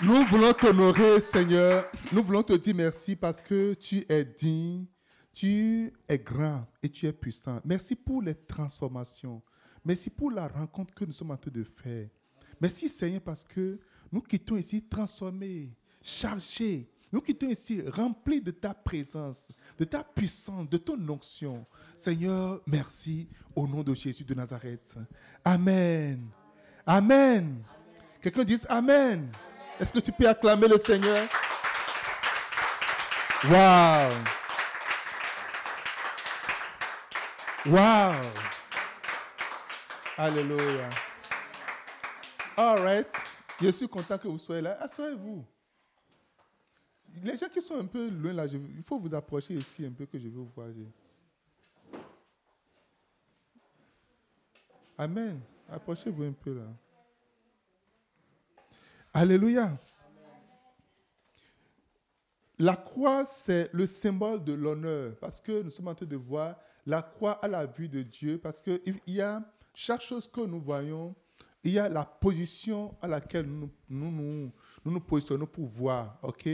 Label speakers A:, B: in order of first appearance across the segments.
A: Nous voulons t'honorer, Seigneur. Nous voulons te dire merci parce que tu es digne, tu es grand et tu es puissant. Merci pour les transformations. Merci pour la rencontre que nous sommes en train de faire. Merci, Seigneur, parce que nous quittons ici transformés, chargés. Nous quittons ici remplis de ta présence, de ta puissance, de ton onction. Seigneur, merci au nom de Jésus de Nazareth. Amen. Amen. Quelqu'un dit Amen. Est-ce que tu peux acclamer le Seigneur? Wow. Wow. Alléluia. All right. Je suis content que vous soyez là. Asseyez-vous. Les gens qui sont un peu loin là, il faut vous approcher ici un peu que je vais vous voir. Amen. Approchez-vous un peu là. Alléluia. La croix, c'est le symbole de l'honneur, parce que nous sommes en train de voir la croix à la vue de Dieu, parce qu'il y a chaque chose que nous voyons, il y a la position à laquelle nous nous, nous, nous, positionnons pour voir. ok?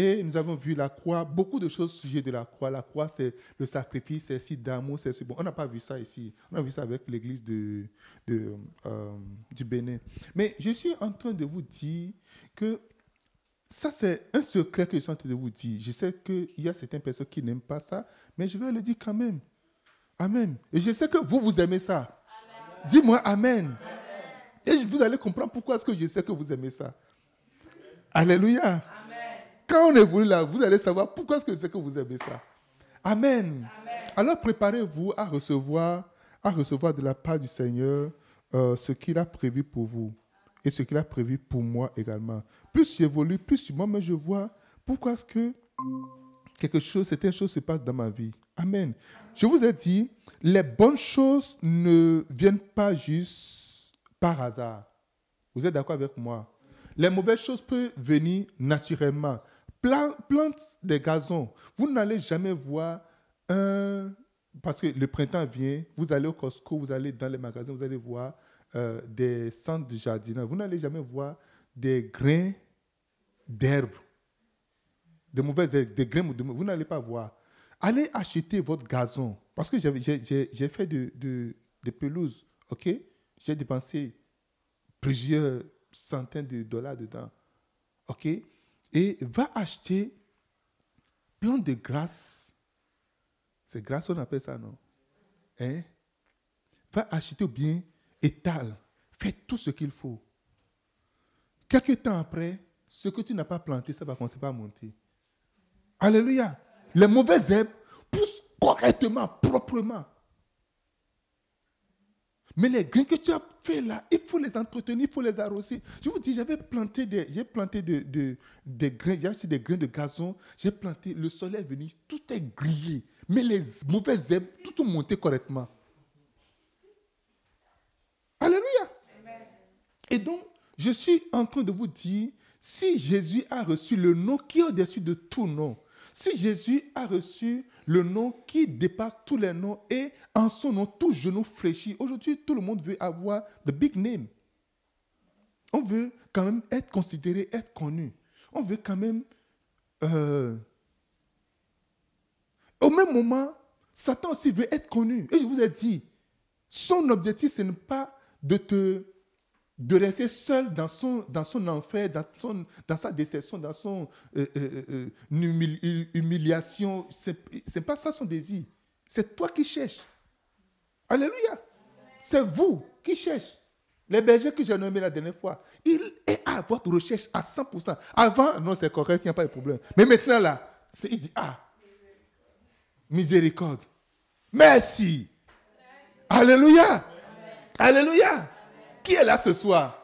A: Et nous avons vu la croix, beaucoup de choses au sujet de la croix. La croix, c'est le sacrifice, c'est si d'amour, c'est bon. On n'a pas vu ça ici. On a vu ça avec l'église de, euh, du Bénin. Mais je suis en train de vous dire que ça, c'est un secret que je suis en train de vous dire. Je sais qu'il y a certaines personnes qui n'aiment pas ça, mais je vais le dire quand même. Amen. Et je sais que vous, vous aimez ça. Dis-moi Amen. Et vous allez comprendre pourquoi est-ce que je sais que vous aimez ça. Alléluia. Quand on évolue là, vous allez savoir pourquoi est-ce que c'est que vous aimez ça. Amen. Alors préparez-vous à recevoir, à recevoir de la part du Seigneur euh, ce qu'il a prévu pour vous et ce qu'il a prévu pour moi également. Plus j'évolue, plus moi, mais je vois pourquoi est-ce que quelque chose, certaines choses se passent dans ma vie. Amen. Je vous ai dit, les bonnes choses ne viennent pas juste par hasard. Vous êtes d'accord avec moi? Les mauvaises choses peuvent venir naturellement plante des gazons. Vous n'allez jamais voir un... Parce que le printemps vient, vous allez au Costco, vous allez dans les magasins, vous allez voir euh, des centres de jardinage. Vous n'allez jamais voir des grains d'herbe, des mauvaises herbes, des grains, vous n'allez pas voir. Allez acheter votre gazon. Parce que j'ai fait de, de, de pelouse, ok? J'ai dépensé plusieurs centaines de dollars dedans, ok? Et va acheter plein de grâce. C'est grâce, on appelle ça, non? Hein? Va acheter bien, étale, fais tout ce qu'il faut. Quelque temps après, ce que tu n'as pas planté, ça va commencer à monter. Alléluia. Les mauvaises herbes poussent correctement, proprement. Mais les grains que tu as fait là, il faut les entretenir, il faut les arroser. Je vous dis, j'avais planté des, j'ai planté de, des grains, j'ai acheté des grains de gazon, j'ai planté, le soleil est venu, tout est grillé. Mais les mauvaises herbes, tout ont monté correctement. Alléluia. Et donc, je suis en train de vous dire, si Jésus a reçu le nom qui est au-dessus de tout nom, si Jésus a reçu le nom qui dépasse tous les noms et en son nom, tout genou fléchit. Aujourd'hui, tout le monde veut avoir the big name. On veut quand même être considéré, être connu. On veut quand même... Euh, au même moment, Satan aussi veut être connu. Et je vous ai dit, son objectif, ce n'est pas de te de rester seul dans son, enfer, dans, son, sa déception, dans son euh, euh, euh, humiliation. Ce n'est pas ça son désir. C'est toi qui cherches. Alléluia. C'est vous qui cherchez. Les bergers que j'ai nommés la dernière fois, il est à votre recherche à 100%. Avant, non, c'est correct, il n'y a pas de problème. Mais maintenant, là, il dit, ah, miséricorde. Merci. Alléluia. Alléluia. Qui est là ce soir?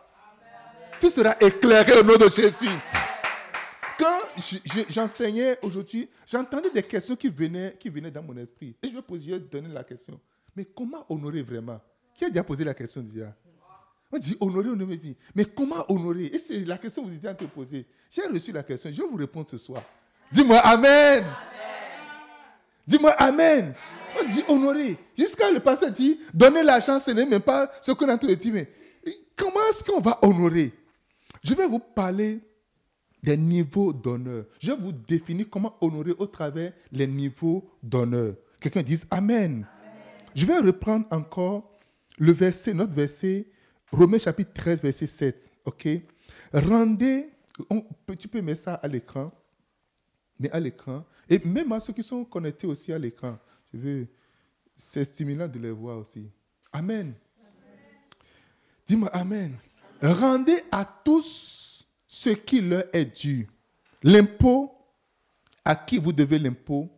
A: Tout sera éclairé au nom de Jésus. Quand j'enseignais aujourd'hui, j'entendais des questions qui venaient, qui venaient dans mon esprit. Et je vais poser, donner la question. Mais comment honorer vraiment? Qui a déjà posé la question déjà? On dit honorer, honorer. Mais comment honorer? Et c'est la question que vous étiez en train de poser. J'ai reçu la question. Je vais vous répondre ce soir. Dis-moi Amen. Dis-moi Amen. On dit honorer. Jusqu'à le pasteur dit donner l'argent, ce n'est même pas ce qu'on a entendu dire. Mais Comment est-ce qu'on va honorer? Je vais vous parler des niveaux d'honneur. Je vais vous définir comment honorer au travers les niveaux d'honneur. Quelqu'un dise Amen. Je vais reprendre encore le verset, notre verset, Romains chapitre 13, verset 7. OK? Rendez, tu peux mettre ça à l'écran, mais à l'écran, et même à ceux qui sont connectés aussi à l'écran. Je veux, c'est stimulant de les voir aussi. Amen. Dis-moi Amen. Rendez à tous ce qui leur est dû. L'impôt, à qui vous devez l'impôt.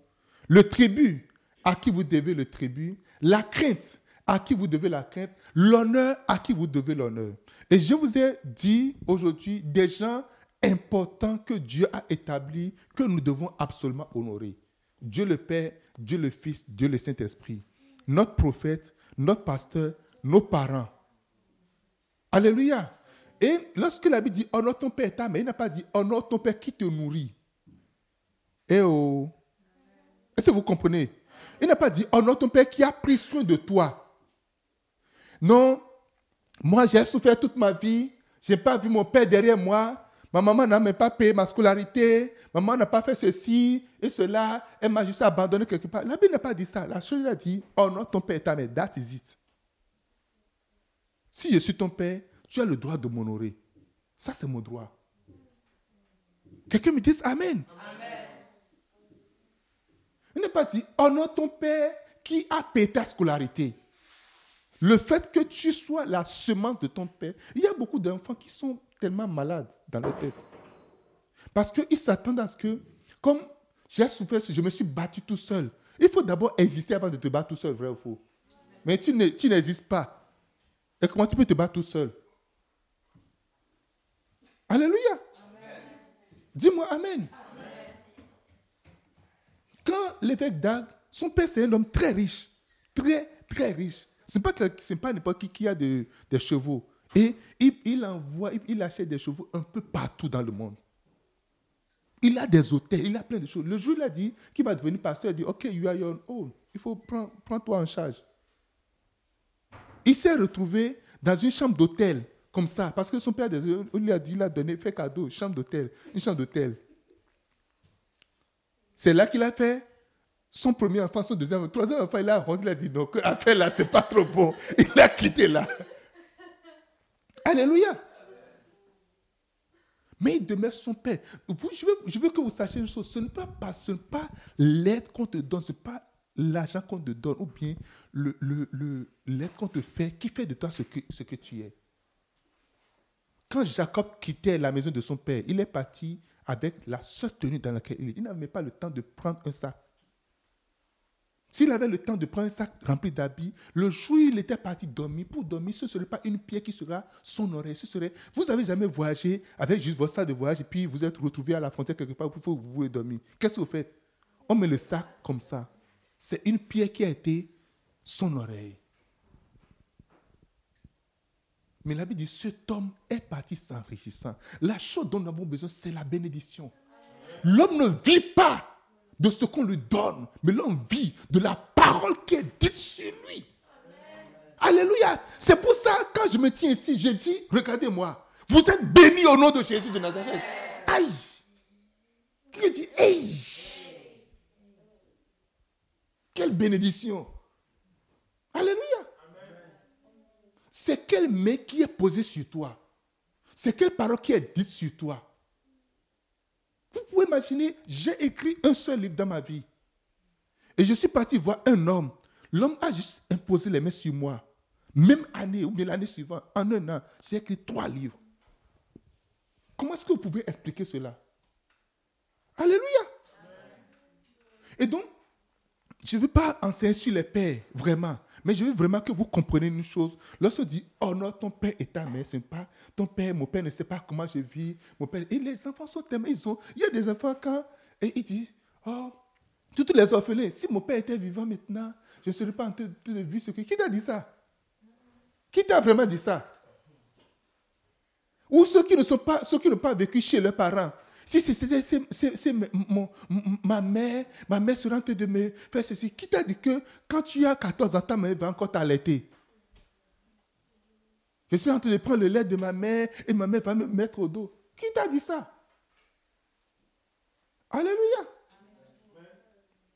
A: Le tribut, à qui vous devez le tribut. La crainte, à qui vous devez la crainte. L'honneur, à qui vous devez l'honneur. Et je vous ai dit aujourd'hui des gens importants que Dieu a établis, que nous devons absolument honorer. Dieu le Père, Dieu le Fils, Dieu le Saint-Esprit. Notre prophète, notre pasteur, nos parents. Alléluia. Et lorsque la Bible dit honore ton père et ta il n'a pas dit honore ton père qui te nourrit. Eh oh. Est-ce que vous comprenez? Il n'a pas dit honore ton père qui a pris soin de toi. Non, moi j'ai souffert toute ma vie, je n'ai pas vu mon père derrière moi, ma maman n'a même pas payé ma scolarité, maman n'a pas fait ceci et cela, elle m'a juste abandonné quelque part. La Bible n'a pas dit ça. La chose, a dit honore ton père et ta mère. That is it. Si je suis ton père, tu as le droit de m'honorer. Ça, c'est mon droit. Quelqu'un me dit Amen. Amen. Il n'est pas dit honore ton père qui a payé ta scolarité. Le fait que tu sois la semence de ton père, il y a beaucoup d'enfants qui sont tellement malades dans leur tête. Parce qu'ils s'attendent à ce que, comme j'ai souffert, je me suis battu tout seul. Il faut d'abord exister avant de te battre tout seul, vrai ou faux. Mais tu n'existes pas. Et comment tu peux te battre tout seul? Alléluia. Dis-moi Amen. Quand l'évêque d'Ag, son père c'est un homme très riche, très très riche. Ce n'est pas, pas n'importe qui qui a des chevaux. Et il, envoie, il, achète des chevaux un peu partout dans le monde. Il a des hôtels, il a plein de choses. Le jour, il a dit qu'il va devenir pasteur, il dit, OK, you are your own. Il faut prendre, prendre toi en charge. Il s'est retrouvé dans une chambre d'hôtel, comme ça, parce que son père lui a dit, il a donné, fait cadeau, chambre d'hôtel, une chambre d'hôtel. C'est là qu'il a fait son premier enfant, son deuxième enfant, troisième enfant, il a rendu, il a dit, non, affaire là, c'est pas trop bon. Il a quitté là. Alléluia. Mais il demeure son père. je, veux, que vous sachiez une chose, ce n'est pas, pas l'aide qu'on te donne, ce n'est pas l'argent qu'on te donne ou bien l'aide le, le, qu'on te fait qui fait de toi ce que, ce que tu es. Quand Jacob quittait la maison de son père, il est parti avec la seule tenue dans laquelle il est. Il n'avait pas le temps de prendre un sac. S'il avait le temps de prendre un sac rempli d'habits, le jour où il était parti dormir, pour dormir, ce ne serait pas une pierre qui sera son oreille. Ce serait, vous n'avez jamais voyagé avec juste votre sac de voyage et puis vous êtes retrouvé à la frontière quelque part vous voulez dormir. Qu'est-ce que vous faites? On met le sac comme ça c'est une pierre qui a été son oreille. Mais la Bible dit, cet homme est parti s'enrichissant. La chose dont nous avons besoin, c'est la bénédiction. L'homme ne vit pas de ce qu'on lui donne, mais l'homme vit de la parole qui est dite sur lui. Alléluia. C'est pour ça, quand je me tiens ici, je dis, regardez-moi, vous êtes bénis au nom de Jésus de Nazareth. Aïe. Qui dit, aïe. Quelle bénédiction. Alléluia. C'est quel mec qui est posé sur toi. C'est quelle parole qui est dite sur toi. Vous pouvez imaginer, j'ai écrit un seul livre dans ma vie. Et je suis parti voir un homme. L'homme a juste imposé les mains sur moi. Même année ou bien l'année suivante, en un an, j'ai écrit trois livres. Comment est-ce que vous pouvez expliquer cela? Alléluia. Et donc, je ne veux pas enseigner sur les pères, vraiment. Mais je veux vraiment que vous compreniez une chose. Lorsqu'on dit, oh non, ton père et ta mère, ce n'est pas ton père, mon père ne sait pas comment je vis. Mon père, et les enfants sont tellement, ils ont, il y a des enfants quand, et ils disent, oh, tous les orphelins, si mon père était vivant maintenant, je ne serais pas en train de vivre ce que. Qui t'a dit ça? Qui t'a vraiment dit ça? Ou ceux qui ne sont pas, ceux qui n'ont pas vécu chez leurs parents, si c'était ma mère, ma mère serait en train de me faire ceci. Qui t'a dit que quand tu as 14 ans, ta mère va encore t'allaiter? Je suis en train de prendre le lait de ma mère et ma mère va me mettre au dos. Qui t'a dit ça? Alléluia.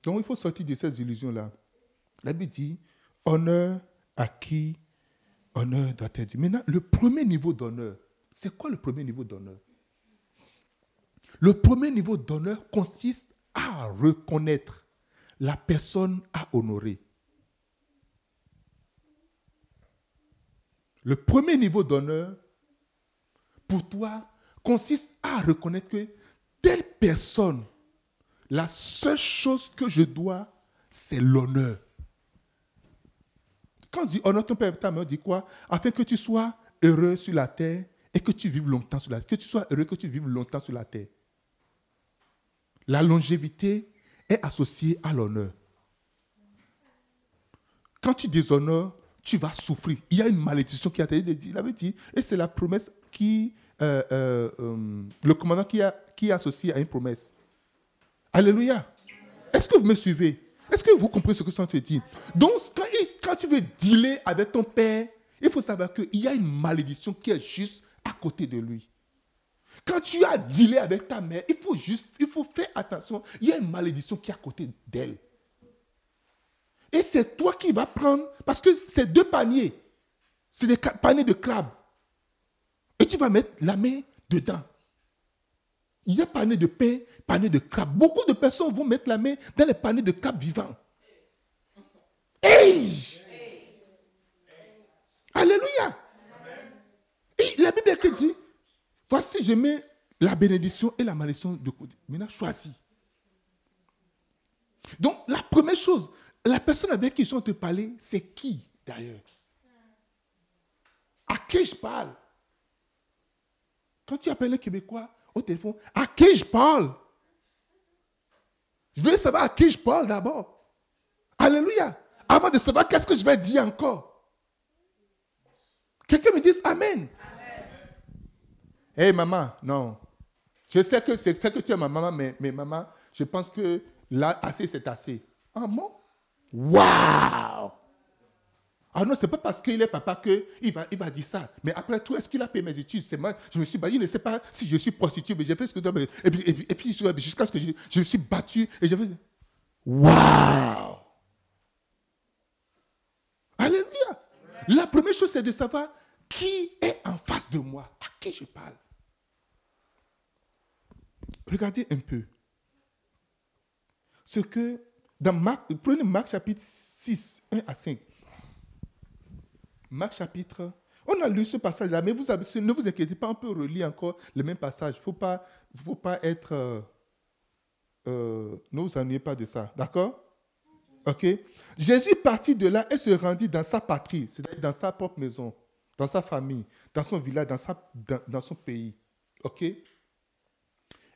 A: Donc il faut sortir de ces illusions-là. La Bible dit, honneur à qui? Honneur doit être dû. Maintenant, le premier niveau d'honneur, c'est quoi le premier niveau d'honneur? Le premier niveau d'honneur consiste à reconnaître la personne à honorer. Le premier niveau d'honneur, pour toi, consiste à reconnaître que telle personne, la seule chose que je dois, c'est l'honneur. Quand on dit honore ton père ta mère, dit quoi? Afin que tu sois heureux sur la terre et que tu vives longtemps sur la terre. Que tu sois heureux, que tu vives longtemps sur la terre. La longévité est associée à l'honneur. Quand tu déshonores, tu vas souffrir. Il y a une malédiction qui a été dit, dit, et c'est la promesse qui, euh, euh, euh, le commandant qui, a, qui est associé à une promesse. Alléluia. Est-ce que vous me suivez? Est-ce que vous comprenez ce que ça te dit? Donc, quand, quand tu veux dealer avec ton père, il faut savoir qu'il y a une malédiction qui est juste à côté de lui. Quand tu as dealé avec ta mère, il faut juste, il faut faire attention. Il y a une malédiction qui est à côté d'elle. Et c'est toi qui vas prendre, parce que c'est deux paniers. C'est des paniers de crabes. Et tu vas mettre la main dedans. Il y a panier de pain, panier de crabes. Beaucoup de personnes vont mettre la main dans les paniers de crabes vivants. Hey! Alléluia! Et la Bible qui dit, voici, je mets la bénédiction et la malédiction de côté. Maintenant, choisis. Donc, la première chose, la personne avec qui je suis te parler, c'est qui d'ailleurs? À qui je parle? Quand tu appelles un Québécois au téléphone, à qui je parle? Je veux savoir à qui je parle d'abord. Alléluia. Avant de savoir qu'est-ce que je vais dire encore. Quelqu'un me dit Amen. Hé maman, non. Je sais que c'est que tu es ma maman, mais, maman, je pense que là, assez, c'est assez. Ah bon? Waouh ah non, ce n'est pas parce qu'il est papa qu'il va, il va dire ça. Mais après tout, est-ce qu'il a payé mes études? C'est moi, je me suis battu. Il ne sait pas si je suis prostituée, mais j'ai fait ce que je Et puis, et puis, jusqu'à ce que je, je, me suis battu et j'ai fait. Waouh Alléluia La première chose, c'est de savoir qui est en face de moi, à qui je parle. Regardez un peu. Ce que dans Marc, prenez Marc chapitre 6, 1 à 5. Marc chapitre. On a lu ce passage-là, mais vous ne vous inquiétez pas, on peut relire encore le même passage. Il ne faut pas, faut pas être. Euh, euh, ne vous ennuyez pas de ça. D'accord? Ok? Jésus partit de là et se rendit dans sa patrie, c'est-à-dire dans sa propre maison, dans sa famille, dans son village, dans, sa, dans, dans son pays. Ok?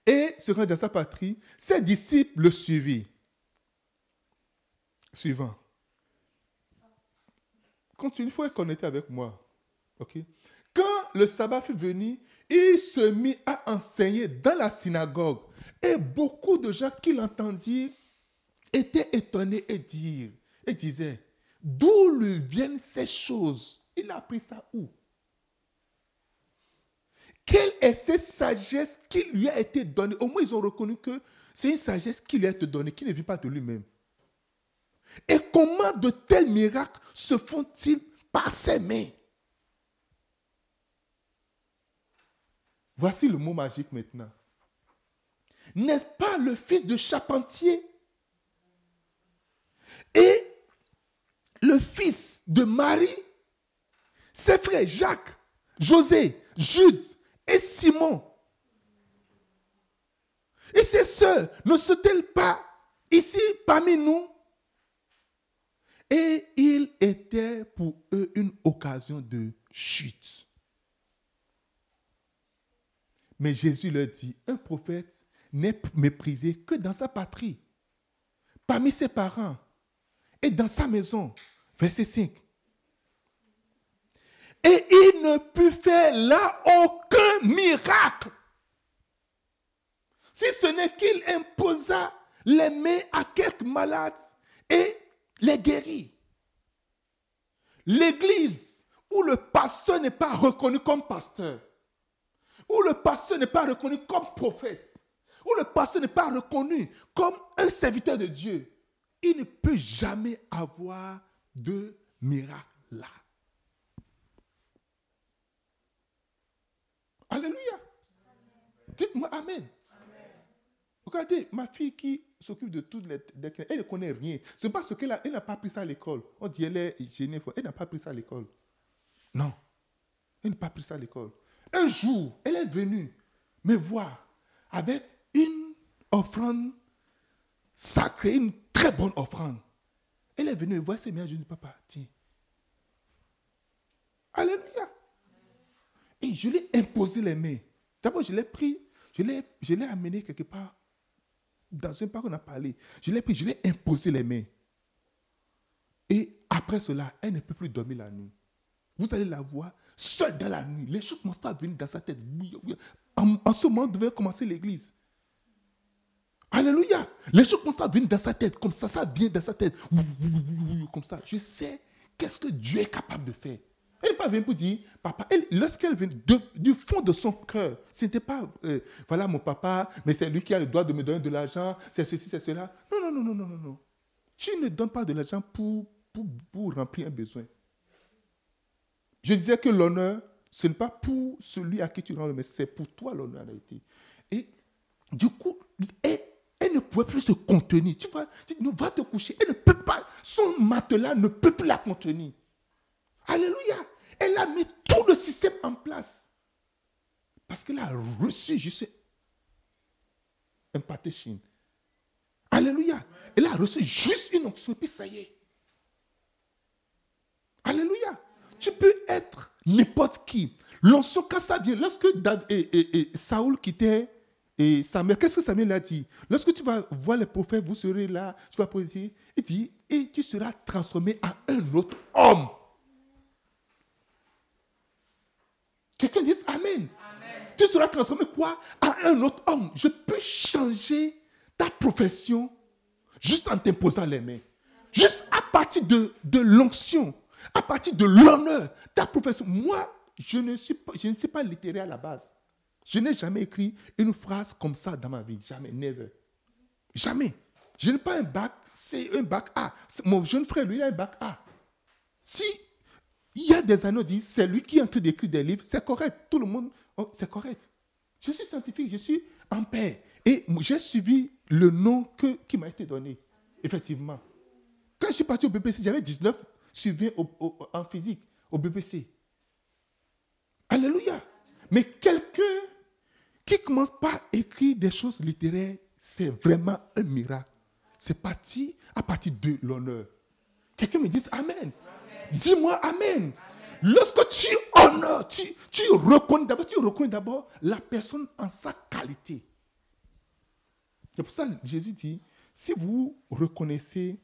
A: Et se rendit dans sa patrie. Ses disciples le suivirent. Suivant. Continue, il faut être connecté avec moi. Quand le sabbat fut venu, il se mit à enseigner dans la synagogue. Et beaucoup de gens qui l'entendirent étaient étonnés et, dire, et disaient, d'où lui viennent ces choses? Il a appris ça où? Quelle est cette sagesse qui lui a été donnée? Au moins, ils ont reconnu que c'est une sagesse qui lui a été donnée, qui ne vient pas de lui-même. Et comment de tels miracles se font-ils par ses mains? Voici le mot magique maintenant. N'est-ce pas le fils de charpentier? Et le fils de Marie, ses frères Jacques, José, Jude et Simon Et ses sœurs ne sont-elles pas ici parmi nous? Et il était pour eux une occasion de chute. Mais Jésus leur dit, un prophète n'est méprisé que dans sa patrie, parmi ses parents et dans sa maison. Verset 5. Et il ne put faire là aucun miracle. Si ce n'est qu'il imposa les mains à quelques malades et les guérit. L'église où le pasteur n'est pas reconnu comme pasteur, où le pasteur n'est pas reconnu comme prophète, où le pasteur n'est pas reconnu comme un serviteur de Dieu, il ne peut jamais avoir de miracle là. Alléluia. Dites-moi Amen. Regardez, ma fille qui s'occupe de toutes les, Elle ne connaît rien. C'est parce qu'elle n'a pas pris ça à l'école. On dit elle est gênée. Elle n'a pas pris ça à l'école. Non. Elle n'a pas pris ça à l'école. Un jour, elle est venue me voir avec une offrande sacrée, une très bonne offrande. Elle est venue me voir, c'est bien, je dis, papa, tiens. Alléluia. Je lui ai imposé les mains. D'abord, je l'ai pris, je l'ai amené quelque part. Dans un parc, on a parlé. Je l'ai pris, je l'ai imposé les mains. Et après cela, elle ne peut plus dormir la nuit. Vous allez la voir seule dans la nuit. Les choses commencent à venir dans sa tête. En, ce moment, devait commencer l'église. Alléluia. Les choses commencent à venir dans sa tête. Comme ça, ça vient dans sa tête. Comme ça. Je sais qu'est-ce que Dieu est capable de faire. Elle n'est pas venue pour dire, papa, lorsqu'elle vient du fond de son cœur, ce n'était pas, euh, voilà mon papa, mais c'est lui qui a le droit de me donner de l'argent, c'est ceci, c'est cela. Non, non, non, non, non, non. Tu ne donnes pas de l'argent pour, pour, pour remplir un besoin. Je disais que l'honneur, ce n'est pas pour celui à qui tu rends le mais c'est pour toi l'honneur a été. Et du coup, elle, ne pouvait plus se contenir. Tu vois, tu dis, va te coucher. Elle ne peut pas, son matelas ne peut plus la contenir. Alléluia. Elle a mis tout le système en place. Parce qu'elle a reçu un pâté chine. Alléluia. Elle a reçu juste une onction et puis ça y est. Alléluia. Tu peux être n'importe qui. L'onction, quand ça vient, lorsque Saoul quittait et sa mère, qu'est-ce que Samuel a dit? Lorsque tu vas voir les prophètes, vous serez là, tu vas prophétiser. Il dit, et tu seras transformé en un autre homme. Quelqu'un dit Amen. Tu seras transformé quoi? En un autre homme. Je peux changer ta profession juste en t'imposant les mains. Juste à partir de, de l'onction, à partir de l'honneur, ta profession. Moi, je ne, suis pas, je ne suis pas littéraire à la base. Je n'ai jamais écrit une phrase comme ça dans ma vie. Jamais, never. Jamais. Je n'ai pas un bac c'est un bac A. Mon jeune frère, lui, a un bac A. Si il y a des années, on dit, c'est lui qui est en train d'écrire des livres, c'est correct. Tout le monde, oh, c'est correct. Je suis scientifique, je suis en paix. Et j'ai suivi le nom que, qui m'a été donné, effectivement. Quand je suis parti au BBC, j'avais 19 suivis en physique au BBC. Alléluia. Mais quelqu'un qui commence par écrire des choses littéraires, c'est vraiment un miracle. C'est parti à partir de l'honneur. Quelqu'un me dit Amen. Dis-moi Amen. Lorsque tu honores, tu, tu reconnais d'abord, tu reconnais d'abord la personne en sa qualité. C'est pour ça que Jésus dit, si vous reconnaissez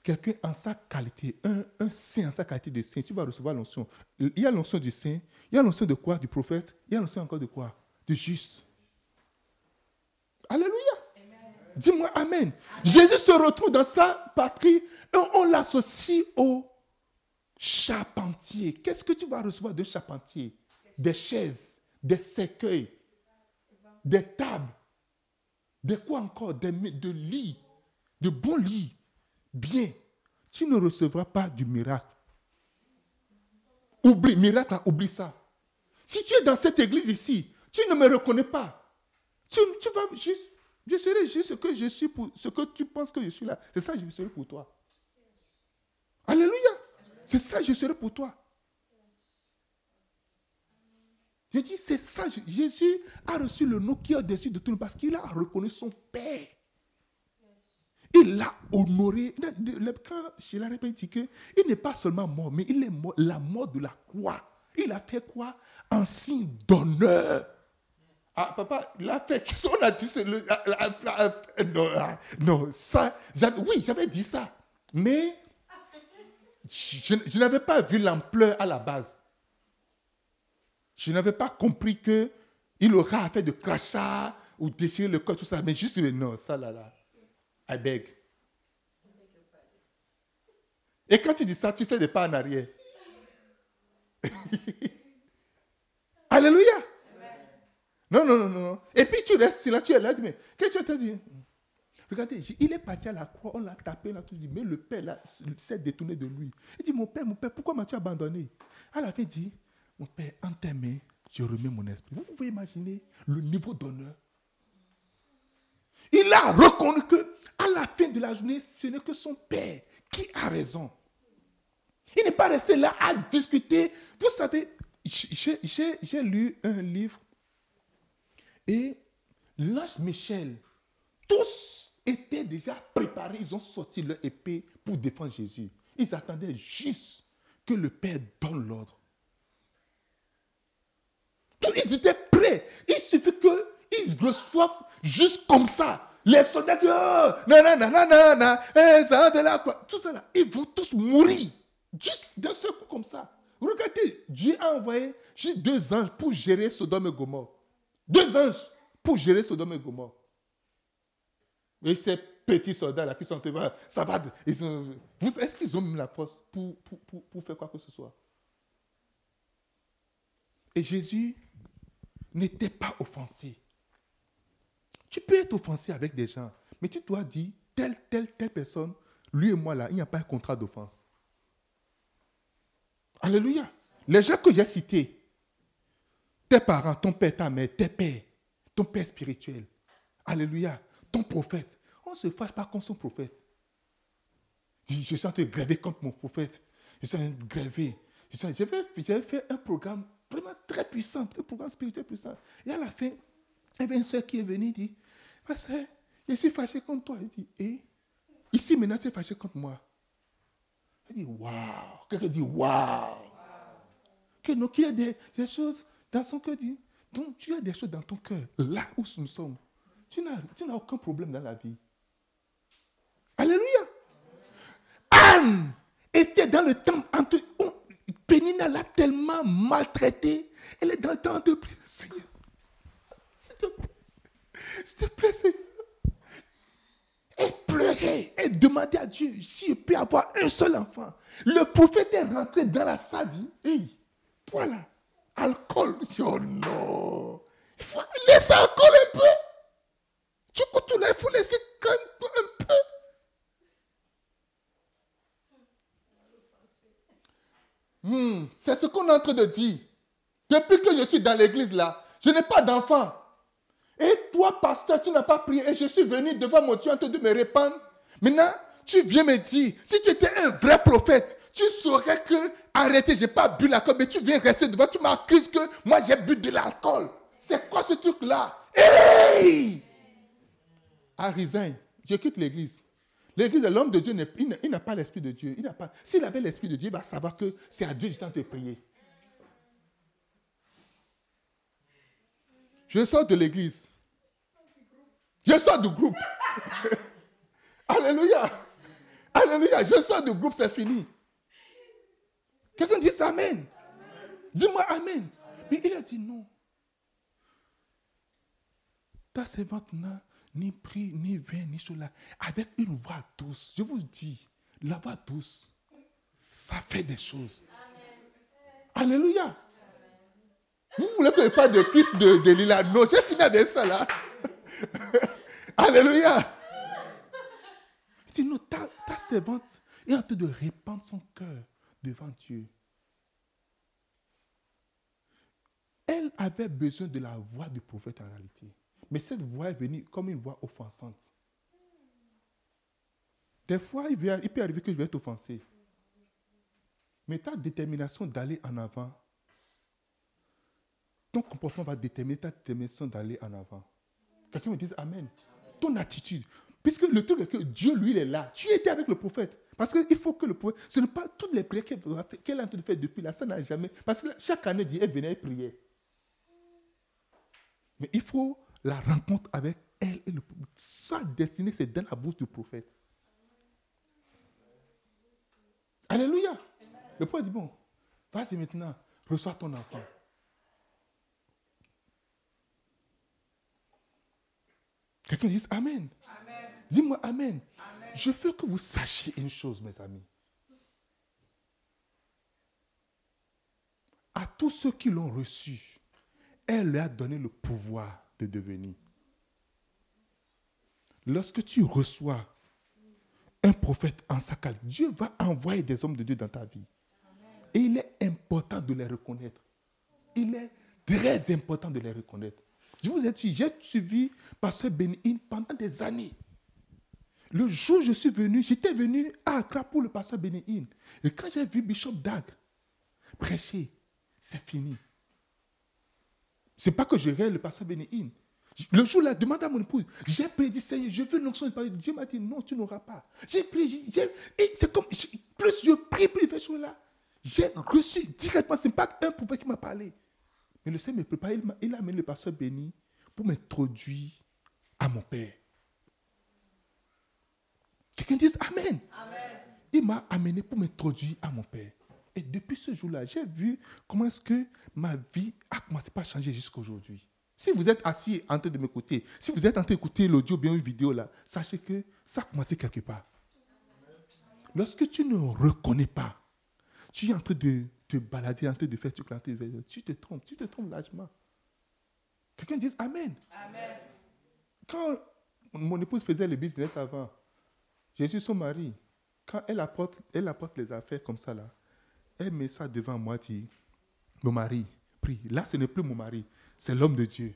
A: quelqu'un en sa qualité, un, un, saint en sa qualité de saint, tu vas recevoir l'onction. Il y a l'onction du saint, il y a l'onction de quoi Du prophète, il y a l'onction encore de quoi De juste. Alléluia. Dis-moi amen. Jésus se retrouve dans sa patrie et on l'associe au charpentier. Qu'est-ce que tu vas recevoir de charpentier? Des chaises, des cercueils, des tables, de quoi encore? Des, De lits, de bons lits. Bien, tu ne recevras pas du miracle. Oublie, miracle, oublie ça. Si tu es dans cette église ici, tu ne me reconnais pas. Tu, tu vas juste, je serai juste ce que je suis pour ce que tu penses que je suis là. C'est ça que je serai pour toi. Alléluia. C'est ça, je serai pour toi. Je dis, c'est ça. Jésus a reçu le nom qui est au-dessus de tout parce qu'il a reconnu son Père. Il l'a honoré. Quand je l'ai répété, il n'est pas seulement mort, mais il est mort, la mort de la croix. Il a fait quoi? Un signe d'honneur. Ah, papa, il a fait. On a dit. Le, non, ah, non, ça. Oui, j'avais dit ça. Mais je, n'avais pas vu l'ampleur à la base. Je n'avais pas compris que il aura fait de crachats ou déchirer le corps, tout ça. Mais juste, non, ça là, là. I beg. Et quand tu dis ça, tu fais des pas en arrière. Alléluia. Non, non, non, non. Et puis tu restes là, tu es là, mais qu'est-ce que tu as dit? Regardez, il est parti à la croix, on l'a tapé, là, tout dit, mais le père s'est détourné de lui. Il dit, mon père, mon père, pourquoi m'as-tu abandonné? Elle avait dit, mon père, en tes mains, je remets mon esprit. Vous pouvez imaginer le niveau d'honneur. Il a reconnu que à la fin de la journée, ce n'est que son père qui a raison. Il n'est pas resté là à discuter. Vous savez, j'ai lu un livre et l'ange Michel, tous étaient déjà préparés. Ils ont sorti leur épée pour défendre Jésus. Ils attendaient juste que le Père donne l'ordre. Ils étaient prêts. Il suffit qu'ils reçoivent juste comme ça. Les soldats disent, oh, eh, quoi. Tout ça ils vont tous mourir. Juste d'un seul coup comme ça. Regardez, Dieu a envoyé deux anges pour gérer Sodome et Gomorre. Deux anges pour gérer Sodome et Gomorre. Et ces petits soldats-là qui sont ça va. Est-ce qu'ils ont mis la force pour, pour, pour, pour faire quoi que ce soit? Et Jésus n'était pas offensé. Tu peux être offensé avec des gens, mais tu dois dire, telle, telle, telle personne, lui et moi là, il n'y a pas un contrat d'offense. Alléluia. Les gens que j'ai cités, tes parents, ton père, ta mère, tes pères, ton père spirituel, Alléluia, ton prophète, on ne se fâche pas contre son prophète. Je suis en train de gréver contre mon prophète. Je suis en train de gréver. J'avais fait un programme vraiment très puissant, un programme spirituel puissant. Et à la fin, il y avait une soeur qui est venue dit, parce que je suis fâché contre toi. Il dit, et ici maintenant tu es fâché contre moi. Elle dit, waouh. Quelqu'un dit, waouh. Que nous, qu'il y a des, choses dans son cœur. Donc tu as des choses dans ton cœur, là où nous sommes. Tu n'as aucun problème dans la vie. Alléluia. Anne était dans le temps entre. Pénina l'a tellement maltraité. Elle est dans le temps de prier. Seigneur, s'il te plaît, s'il te plaît, Seigneur. Elle pleurait, elle demandait à Dieu s'il peut avoir un seul enfant. Le prophète est rentré dans la salle, dit, toi là, alcool. oh non, il faut laisser alcool un peu. Faut laisser un peu. Hmm, c'est ce qu'on est en train de dire. Depuis que je suis dans l'église là, je n'ai pas d'enfant. Et toi, pasteur, tu n'as pas prié. Et je suis venu devant mon Dieu en train de me répandre. Maintenant, tu viens me dire, si tu étais un vrai prophète, tu saurais que, arrêtez, je n'ai pas bu l'alcool, mais tu viens rester devant, tu m'accuses que moi j'ai bu de l'alcool. C'est quoi ce truc-là? Hey Arizain, je quitte l'église. L'église, l'homme de Dieu, il n'a pas l'esprit de Dieu. S'il avait l'esprit de Dieu, il va savoir que c'est à Dieu que je tente de prier. Je sors de l'église. Je sors du groupe. Alléluia. Alléluia. Je sors du groupe, c'est fini. Quelqu'un dit Amen. Dis-moi Amen. Mais il a dit non. Ta servante n'a ni pris, ni vin, ni cela. Avec une voix douce. Je vous dis, la voix douce, ça fait des choses. Alléluia. Vous voulez que je parle de Christ de, de Lila Non, j'ai fini avec ça là. Alléluia. Il dit, non, ta, ta servante est en train de répandre son cœur devant Dieu. Elle avait besoin de la voix du prophète en réalité. Mais cette voix est venue comme une voix offensante. Des fois, il, peut arriver que je vais être offensé. Mais ta détermination d'aller en avant, ton comportement va déterminer ta détermination d'aller en avant. Quelqu'un me dit Amen. Ton attitude. Puisque le truc est que Dieu, lui, il est là. Tu étais avec le prophète. Parce qu'il faut que le prophète. Ce n'est pas toutes les prières qu'elle a en train de faire depuis là. Ça n'a jamais. Parce que chaque année, elle venait prier. Mais il faut la rencontre avec elle et le prophète. Sa destinée, c'est dans la bouche du prophète. Alléluia. Le prophète dit Bon, vas-y maintenant, reçois ton enfant. Quelqu'un dit Amen. Dis-moi Amen. Je veux que vous sachiez une chose, mes amis. À tous ceux qui l'ont reçu, elle lui a donné le pouvoir de devenir. Lorsque tu reçois un prophète en sa calme, Dieu va envoyer des hommes de Dieu dans ta vie. Et il est important de les reconnaître. Il est très important de les reconnaître. Je vous ai dit, j'ai suivi Pasteur Benin pendant des années. Le jour où je suis venu, j'étais venu à Accra pour le pasteur Benin. Et quand j'ai vu Bishop Dag prêcher, c'est fini. C'est pas que je rêve le pasteur Benin. Le jour-là, demande à mon épouse, j'ai prédit, Seigneur, je veux l'onction de parler. Dieu m'a dit, non, tu n'auras pas. J'ai prié, et c'est comme, plus je prie, plus il fait chose là. J'ai reçu directement, ce n'est pas un prophète qui m'a parlé. Mais le Seigneur me prépare, il, il a amené le pasteur béni pour m'introduire à mon Père. Quelqu'un dise Amen. Il m'a amené pour m'introduire à mon Père. Et depuis ce jour-là, j'ai vu comment est-ce que ma vie a commencé à changer jusqu'à aujourd'hui. Si vous êtes assis en train de m'écouter, si vous êtes en train d'écouter l'audio bien une vidéo là, sachez que ça a commencé quelque part. Lorsque tu ne reconnais pas, tu es en train de te balader, en train de faire tu te trompes, tu te trompes largement. Quelqu'un dit Amen. Amen. Quand mon épouse faisait le business avant, je suis son mari. Quand elle apporte, elle apporte les affaires comme ça, là, elle met ça devant moi, dit, mon mari, prie. Là, ce n'est plus mon mari, c'est l'homme de Dieu.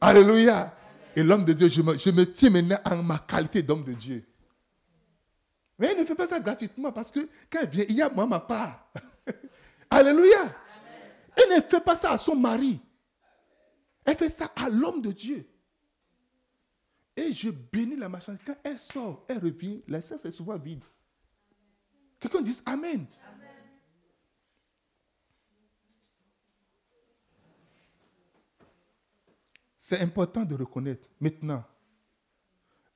A: Alléluia. Et l'homme de Dieu, je me, tiens maintenant en ma qualité d'homme de Dieu. Mais elle ne fait pas ça gratuitement parce que quand elle vient, il y a moi ma part. Alléluia. Elle ne fait pas ça à son mari. Elle fait ça à l'homme de Dieu. Et je bénis la marchandise. Quand elle sort, elle revient, la scène est souvent vide. Quelqu'un dit Amen. C'est important de reconnaître maintenant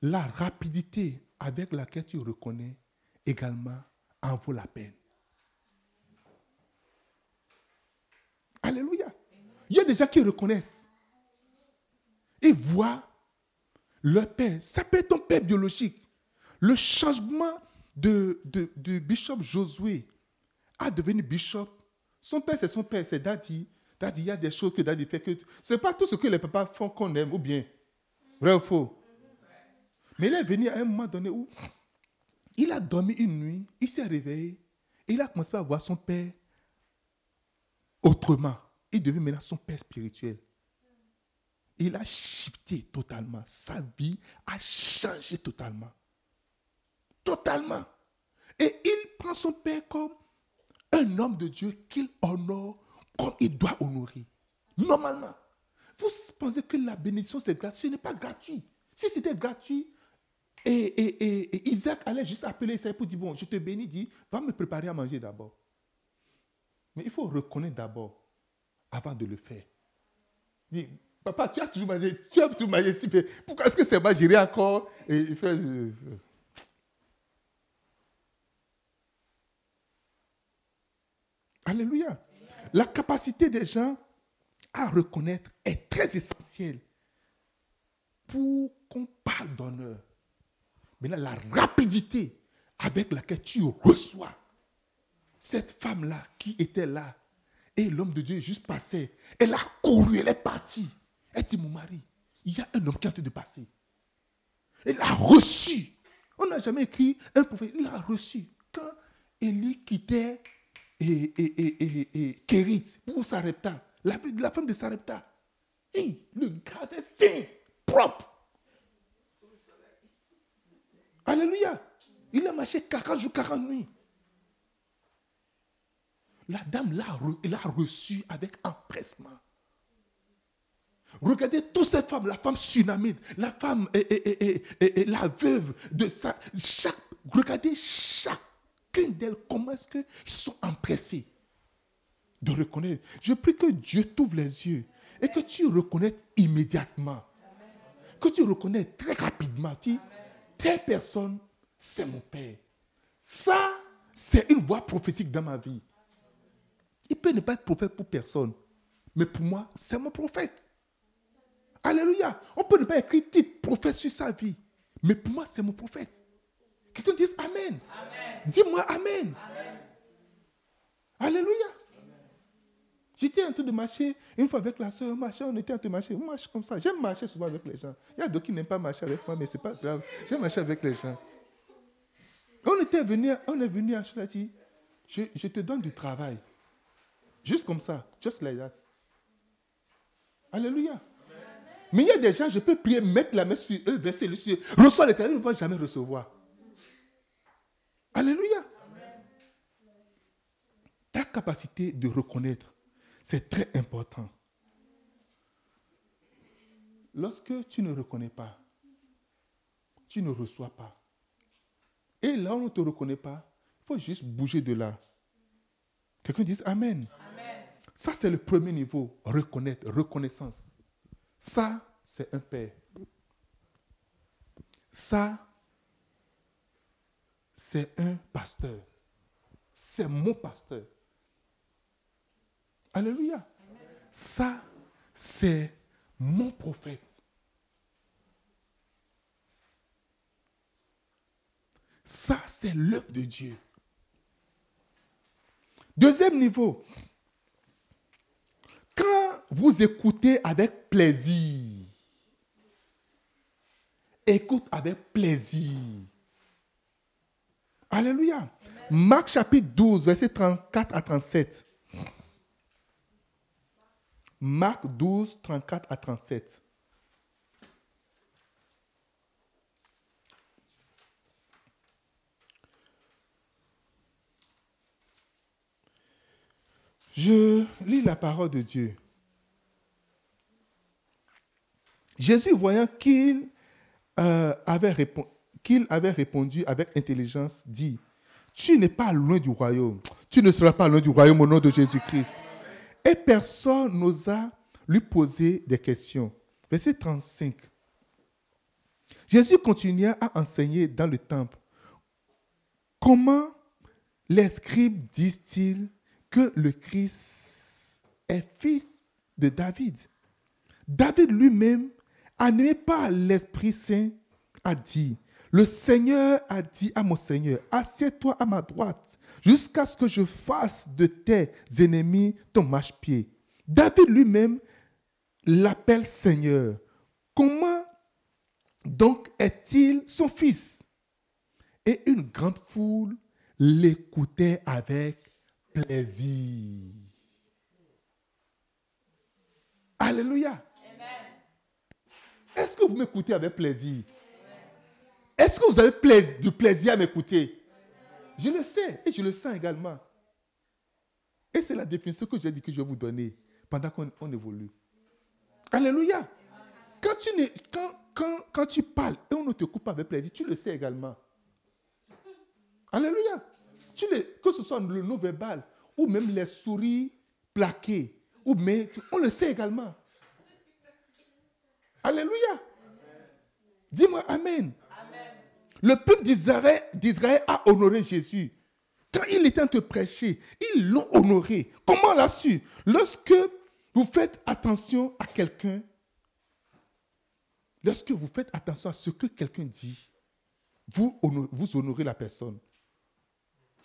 A: la rapidité avec laquelle tu reconnais également en vaut la peine. Alléluia. Il y a des gens qui reconnaissent et voient leur père, ça peut être ton père biologique. Le changement de, bishop Josué à devenir bishop, son père, c'est son père, c'est Daddy. Il y a des choses que Daddy fait que. Ce n'est pas tout ce que les papas font qu'on aime, ou bien. Vrai ou faux? Mais il est venu à un moment donné où il a dormi une nuit, il s'est réveillé, et il a commencé à voir son père autrement. Il devient maintenant son père spirituel. Il a shifté totalement. Sa vie a changé totalement. Totalement. Et il prend son père comme un homme de Dieu qu'il honore comme il doit honorer. Normalement. Vous pensez que la bénédiction, c'est gratuit. Ce n'est pas gratuit. Si c'était gratuit, et, Isaac allait juste appeler Isaac pour dire, bon, je te bénis, dis, va me préparer à manger d'abord. Mais il faut reconnaître d'abord avant de le faire. Papa, tu as toujours mangé, tu as toujours mangé si. Pourquoi est-ce que c'est moi, j'irai encore? Et. Euh, euh. Alléluia. La capacité des gens à reconnaître est très essentielle pour qu'on parle d'honneur. Maintenant, la rapidité avec laquelle tu reçois cette femme-là qui était là et l'homme de Dieu juste passé, elle a couru, elle est partie. Elle dit, mon mari, il y a un homme qui est en train de passer. Elle a reçu. On n'a jamais écrit un prophète. Il a reçu. Quand Élie quittait et, et, et, Kérit pour Sarepta, la, la femme de Sarepta, et le gars avait fait propre. Alléluia. Il a marché 40 jours, 40 nuits. La dame l'a reçu avec empressement. Regardez toutes ces femmes, la femme tsunamide, la femme et, la veuve de ça. Chaque, regardez chacune d'elles, comment est-ce qu'ils se sont empressés de reconnaître? Je prie que Dieu t'ouvre les yeux et que tu reconnaisses immédiatement. Que tu reconnais très rapidement. Tu telle personne, c'est mon Père. Ça, c'est une voix prophétique dans ma vie. Il peut ne pas être prophète pour personne. Mais pour moi, c'est mon prophète. Alléluia. On peut ne pas écrire titre prophète sur sa vie. Mais pour moi, c'est mon prophète. Quelqu'un dise Amen. Dis-moi Amen. Alléluia. J'étais en train de marcher une fois avec la soeur, on on était en train de marcher. On marche comme ça. J'aime marcher souvent avec les gens. Il y a d'autres qui n'aiment pas marcher avec moi, mais ce n'est pas grave. J'aime marcher avec les gens. On était venu, on est venu à Chalati. Je, je te donne du travail. Juste comme ça. Just like that. Alléluia. Mais il y a des gens, je peux prier, mettre la main sur eux, verser le sur reçois l'éternel, ils ne vont jamais recevoir. Alléluia. Ta capacité de reconnaître, c'est très important. Lorsque tu ne reconnais pas, tu ne reçois pas. Et là où on ne te reconnaît pas, il faut juste bouger de là. Quelqu'un dit Amen. Amen. Ça, c'est le premier niveau. Reconnaître, reconnaissance. Ça, c'est un père. Ça, c'est un pasteur. C'est mon pasteur. Alléluia. Ça, c'est mon prophète. Ça, c'est l'œuvre de Dieu. Deuxième niveau, quand vous écoutez avec plaisir, écoute avec plaisir. Alléluia. Marc chapitre 12, verset 34 à 37. Marc 12, 34 à 37. Je lis la parole de Dieu. Jésus, voyant qu'il euh, avait, qu'il avait répondu avec intelligence, dit, tu n'es pas loin du royaume. Tu ne seras pas loin du royaume au nom de Jésus-Christ. Et personne n'osa lui poser des questions. Verset 35. Jésus continua à enseigner dans le temple. Comment les scribes disent-ils que le Christ est fils de David? David lui-même, animé par l'Esprit Saint, a dit, le Seigneur a dit à mon Seigneur, assieds-toi à ma droite jusqu'à ce que je fasse de tes ennemis ton marche-pied. David lui-même l'appelle Seigneur. Comment donc est-il son fils? Et une grande foule l'écoutait avec plaisir. Alléluia. Est-ce que vous m'écoutez avec plaisir? Est-ce que vous avez du plaisir à m'écouter? Je le sais et je le sens également. Et c'est la définition que j'ai dit que je vais vous donner pendant qu'on évolue. Alléluia. Quand tu, parles et on ne te coupe pas avec plaisir, tu le sais également. Alléluia que ce soit le non-verbal ou même les souris plaquées, ou mais, on le sait également. Alléluia. Dis-moi Amen. Le peuple d'Israël a honoré Jésus. Quand il était en train de prêcher, ils l'ont honoré. Comment on l'a su? Lorsque vous faites attention à quelqu'un, lorsque vous faites attention à ce que quelqu'un dit, vous vous honorez la personne.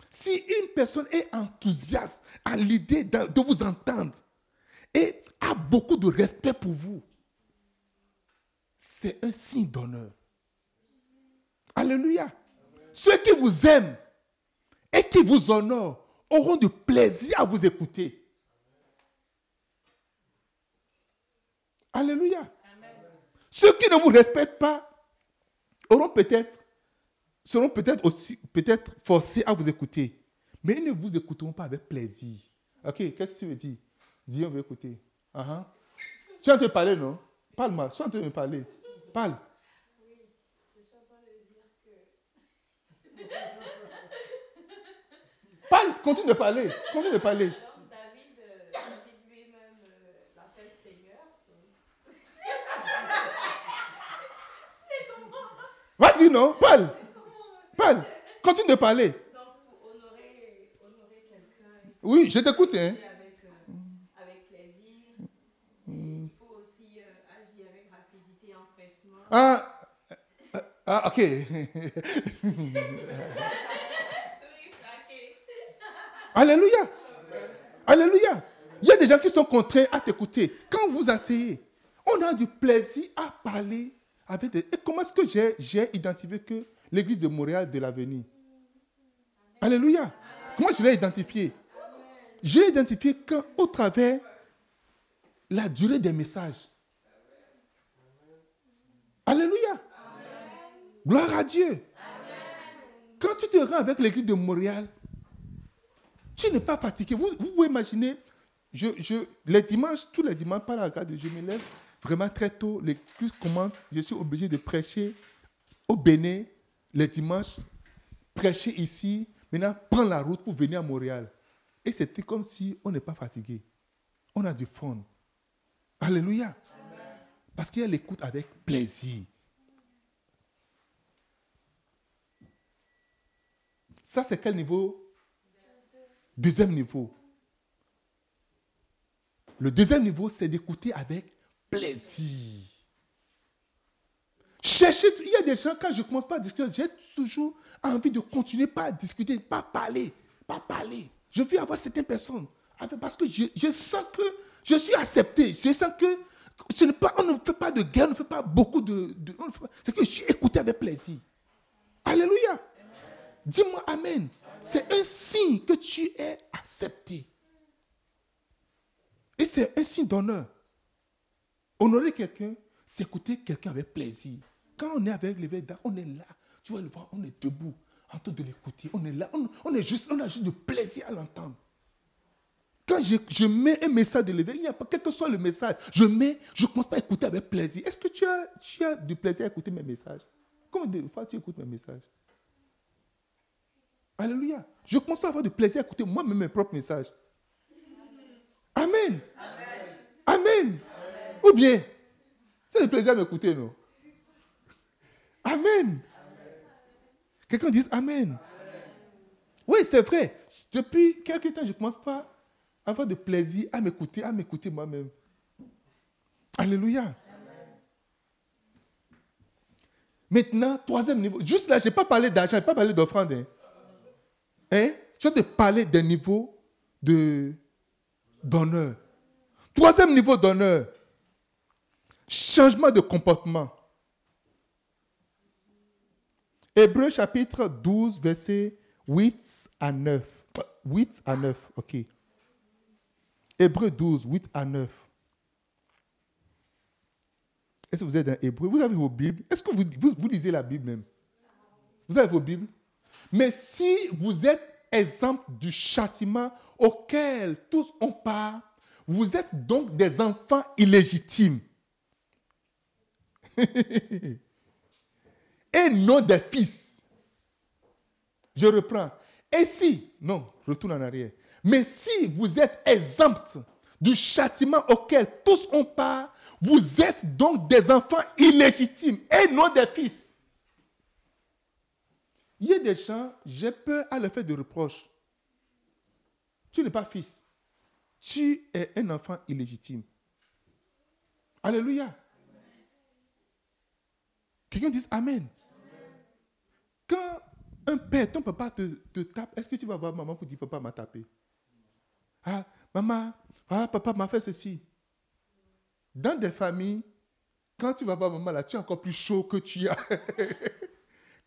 A: Si une personne est enthousiaste à l'idée de, vous entendre et a beaucoup de respect pour vous, c'est un signe d'honneur. Alléluia. Ceux qui vous aiment et qui vous honorent auront du plaisir à vous écouter. Alléluia. Ceux qui ne vous respectent pas auront peut-être seront peut-être aussi peut-être forcés à vous écouter, mais ils ne vous écouteront pas avec plaisir. Ok, qu'est-ce que tu veux dire? Dis, on veut écouter. Uh -huh. Tu es en train de parler, non? Parle-moi, tu es en train de parler. Parle. Oui, je suis en train de dire que. Parle, continue de parler, continue de parler. David, euh, David lui-même euh, l'appelle Seigneur. C'est comment Vas-y, non, parle. Parle. Continue de parler. Donc, pour honorer, honorer quelqu'un. Oui, je t'écoute. Hein. Avec, euh, avec plaisir. Il faut aussi euh, agir avec rapidité, empressement. Ah, euh, ah ok. Alléluia. Alléluia. Il y a des gens qui sont contraints à t'écouter. Quand vous asseyez, on a du plaisir à parler avec des... Et comment est-ce que j'ai identifié que l'église de Montréal de l'avenir? Alléluia. Comment je l'ai identifié? Je l'ai identifié quand, au travers la durée des messages. Alléluia. Gloire à Dieu. Quand tu te rends avec l'église de Montréal, tu n'es pas fatigué. Vous, pouvez imaginer, je, je, les dimanches, tous les dimanches, par la grâce de je me lève vraiment très tôt. L'église commence, je suis obligé de prêcher au Bénin les dimanches, prêcher ici, maintenant prendre la route pour venir à Montréal. Et c'était comme si on n'est pas fatigué. On a du fun. Alléluia. Parce qu'il y a l'écoute avec plaisir. Ça, c'est quel niveau Deuxième niveau. Le deuxième niveau, c'est d'écouter avec plaisir. Cherchez, il y a des gens, quand je commence pas à discuter, j'ai toujours envie de continuer, pas discuter, pas parler, pas parler. Je veux avoir certaines personnes. Parce que je, sens que je suis accepté. Je sens que ce n'est pas, on ne fait pas de guerre, on ne fait pas beaucoup de. c'est que je suis écouté avec plaisir. Alléluia. Dis-moi Amen. C'est un signe que tu es accepté. Et c'est un signe d'honneur. Honorer quelqu'un, c'est écouter quelqu'un avec plaisir. Quand on est avec l'évêque, on est là. Tu vas le voir, on est debout, en train de l'écouter. On est là, on, est juste, on a juste du plaisir à l'entendre. Quand je, mets un message de l'évêque, il quel que soit le message, je mets, je commence pas à écouter avec plaisir. Est-ce que tu as, tu as du plaisir à écouter mes messages? Combien de fois tu écoutes mes messages? Alléluia. Je commence à avoir du plaisir à écouter moi-même mes propres messages. Amen. Amen. Ou bien, c'est du plaisir à m'écouter, non? Amen. Quelqu'un dit Amen. Oui, c'est vrai. Depuis quelques temps, je ne commence pas à avoir de plaisir à m'écouter, à m'écouter moi-même. Alléluia. Maintenant, troisième niveau. Juste là, je n'ai pas parlé d'argent, je n'ai pas parlé d'offrande. Hein. Hein? Je vais te parler des niveaux d'honneur. Troisième niveau d'honneur, changement de comportement. Hébreu chapitre 12, versets 8 à 9. 8 à 9, ok. Hébreu 12, 8 à 9. Est-ce que vous êtes dans Hébreu Vous avez vos Bibles? Est-ce que vous lisez la Bible même? Vous avez vos Bibles? Mais si vous êtes exemple du châtiment auquel tous ont part, vous êtes donc des enfants illégitimes. Et non des fils. Je reprends. Et si, non, retourne en arrière. Mais si vous êtes exempt du châtiment auquel tous ont part, vous êtes donc des enfants illégitimes et non des fils. Il y a des gens, j'ai peur à faire de reproches. Tu n'es pas fils. Tu es un enfant illégitime. Alléluia. Quelqu'un dit Amen. Quand un père, ton papa te, tape, est-ce que tu vas voir maman pour dire Papa m'a tapé? Ah, maman, ah, papa m'a fait ceci. Dans des familles, quand tu vas voir maman là, tu es encore plus chaud que tu as.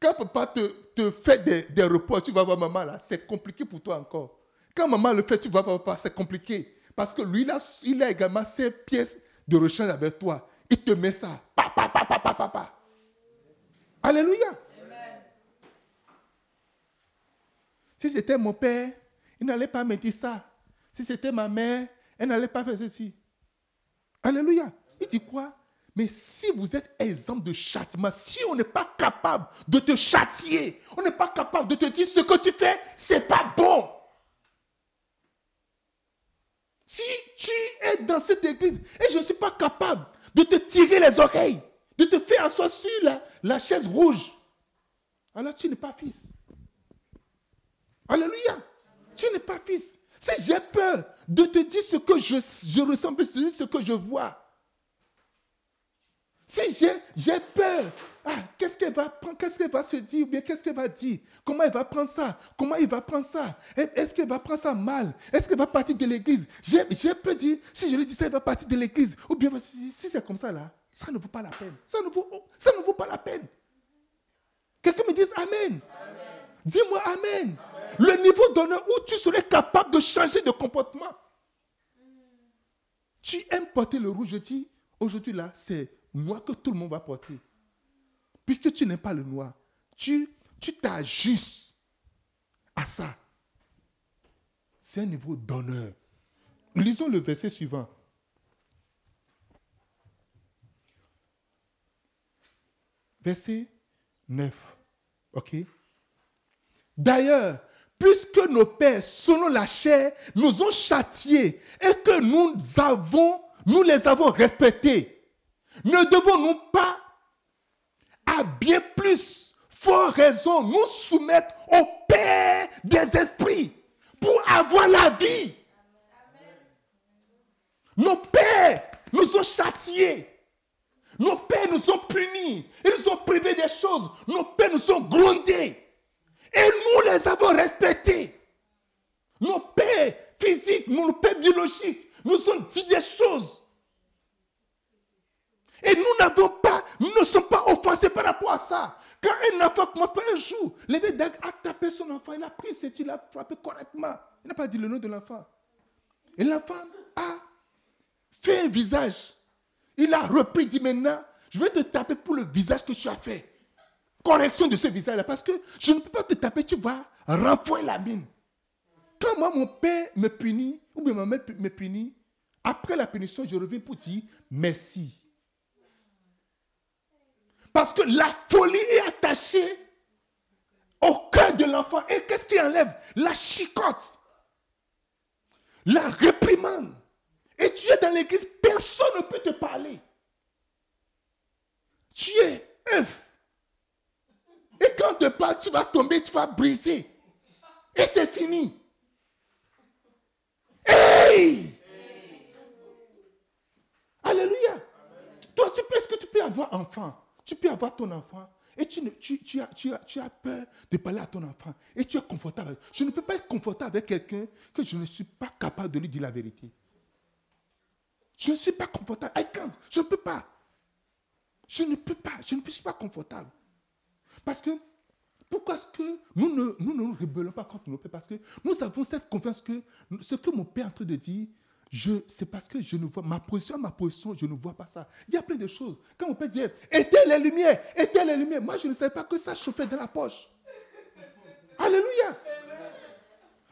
A: Quand papa te, te fait des, des, repas, tu vas voir maman là, c'est compliqué pour toi encore. Quand maman le fait, tu vas voir papa, c'est compliqué. Parce que lui, là, il a également ses pièces de rechange avec toi. Il te met ça. Papa, papa, papa, papa. Alléluia. Si c'était mon père, il n'allait pas me dire ça. Si c'était ma mère, elle n'allait pas faire ceci. Alléluia. Il dit quoi? Mais si vous êtes exemple de châtiment, si on n'est pas capable de te châtier, on n'est pas capable de te dire ce que tu fais, c'est pas bon. Si tu es dans cette église et je ne suis pas capable de te tirer les oreilles, de te faire asseoir sur la, la chaise rouge, alors tu n'es pas fils. Alléluia. Tu n'es pas fils. Si j'ai peur de te dire ce que je, je ressens, de te dire ce que je vois, Si j'ai peur, ah, qu'est-ce qu'elle va prendre, qu'est-ce qu'elle va se dire, ou bien qu'est-ce qu'elle va dire? Comment elle va prendre ça? Comment il va prendre ça? Est-ce qu'elle va prendre ça mal? Est-ce qu'elle va partir de l'église? J'ai peur dire, si je lui dis ça, elle va partir de l'église. Ou bien si c'est comme ça là, ça ne vaut pas la peine. Ça ne vaut, ça ne vaut pas la peine. Quelqu'un me dise Amen. Dis-moi amen. Le niveau d'honneur où tu serais capable de changer de comportement. Tu aimes porter le rouge, je dis, aujourd'hui là, c'est moi que tout le monde va porter. Puisque tu n'aimes pas le noir, tu t'ajustes à ça. C'est un niveau d'honneur. Lisons le verset suivant. Verset 9. OK D'ailleurs, puisque nos pères, selon la chair, nous ont châtiés et que nous avons, nous les avons respectés, ne devons-nous pas, à bien plus fort raison, nous soumettre au Père des esprits pour avoir la vie? Nos pères nous ont châtiés. Nos pères nous ont punis. Ils nous ont privés des choses. Nos pères nous ont grondés. Et nous les avons respectés. Nos pères physiques, nos pères biologiques nous ont dit des choses. Et nous n'avons pas, nous ne sommes pas offensés par rapport à ça. Quand un enfant commence par un jour, l'évêque a tapé son enfant, il a pris il a frappé correctement. Il n'a pas dit le nom de l'enfant. Et l'enfant a fait un visage. Il a repris, dit maintenant, je vais te taper pour le visage que tu as fait correction de ce visage-là. Parce que je ne peux pas te taper, tu vas renfouer la mine. Quand moi, mon père me punit, ou bien ma mère me punit, après la punition, je reviens pour dire merci. Parce que la folie est attachée au cœur de l'enfant. Et qu'est-ce qui enlève La chicote. La réprimande. Et tu es dans l'église, personne ne peut te parler. Tu es œuf. Et quand tu parles, tu vas tomber, tu vas briser. Et c'est fini. Hey! Alléluia. Toi, tu penses que tu peux avoir enfant. Tu peux avoir ton enfant. Et tu, as, peur de parler à ton enfant. Et tu es confortable. Je ne peux pas être confortable avec quelqu'un que je ne suis pas capable de lui dire la vérité. Je ne suis pas confortable. Je ne peux pas. Je ne peux pas. Je ne suis pas confortable. Parce que, pourquoi est-ce que nous ne, nous ne nous rebellons pas contre nos pères? Parce que nous avons cette confiance que ce que mon père est en train de dire, c'est parce que je ne vois ma position, ma position, je ne vois pas ça. Il y a plein de choses. Quand mon père dit éteins les lumières, éteins les lumières, moi je ne savais pas que ça chauffait dans la poche. Alléluia.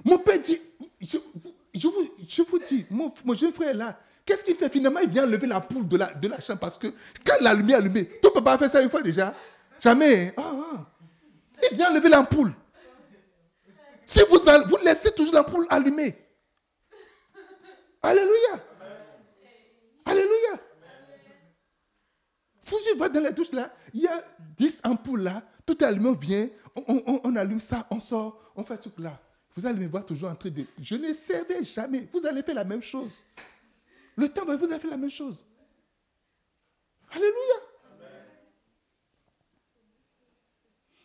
A: Mon père dit, je, vous, je vous, dis, mon, jeune frère là. Qu'est-ce qu'il fait? Finalement Il vient lever la poule de la, de la chambre parce que quand la lumière est allumée, ton papa a fait ça une fois déjà? Jamais. Ah, ah. Il vient lever l'ampoule. Si vous, vous laissez toujours l'ampoule allumée. Alléluia. Alléluia. Vous va dans la douche là, il y a 10 ampoules là, tout allumé, on vient, on, allume ça, on sort, on fait tout là. Vous allez me voir toujours en train de... Je ne savais jamais. Vous allez faire la même chose. Le temps vous allez faire la même chose. Alléluia.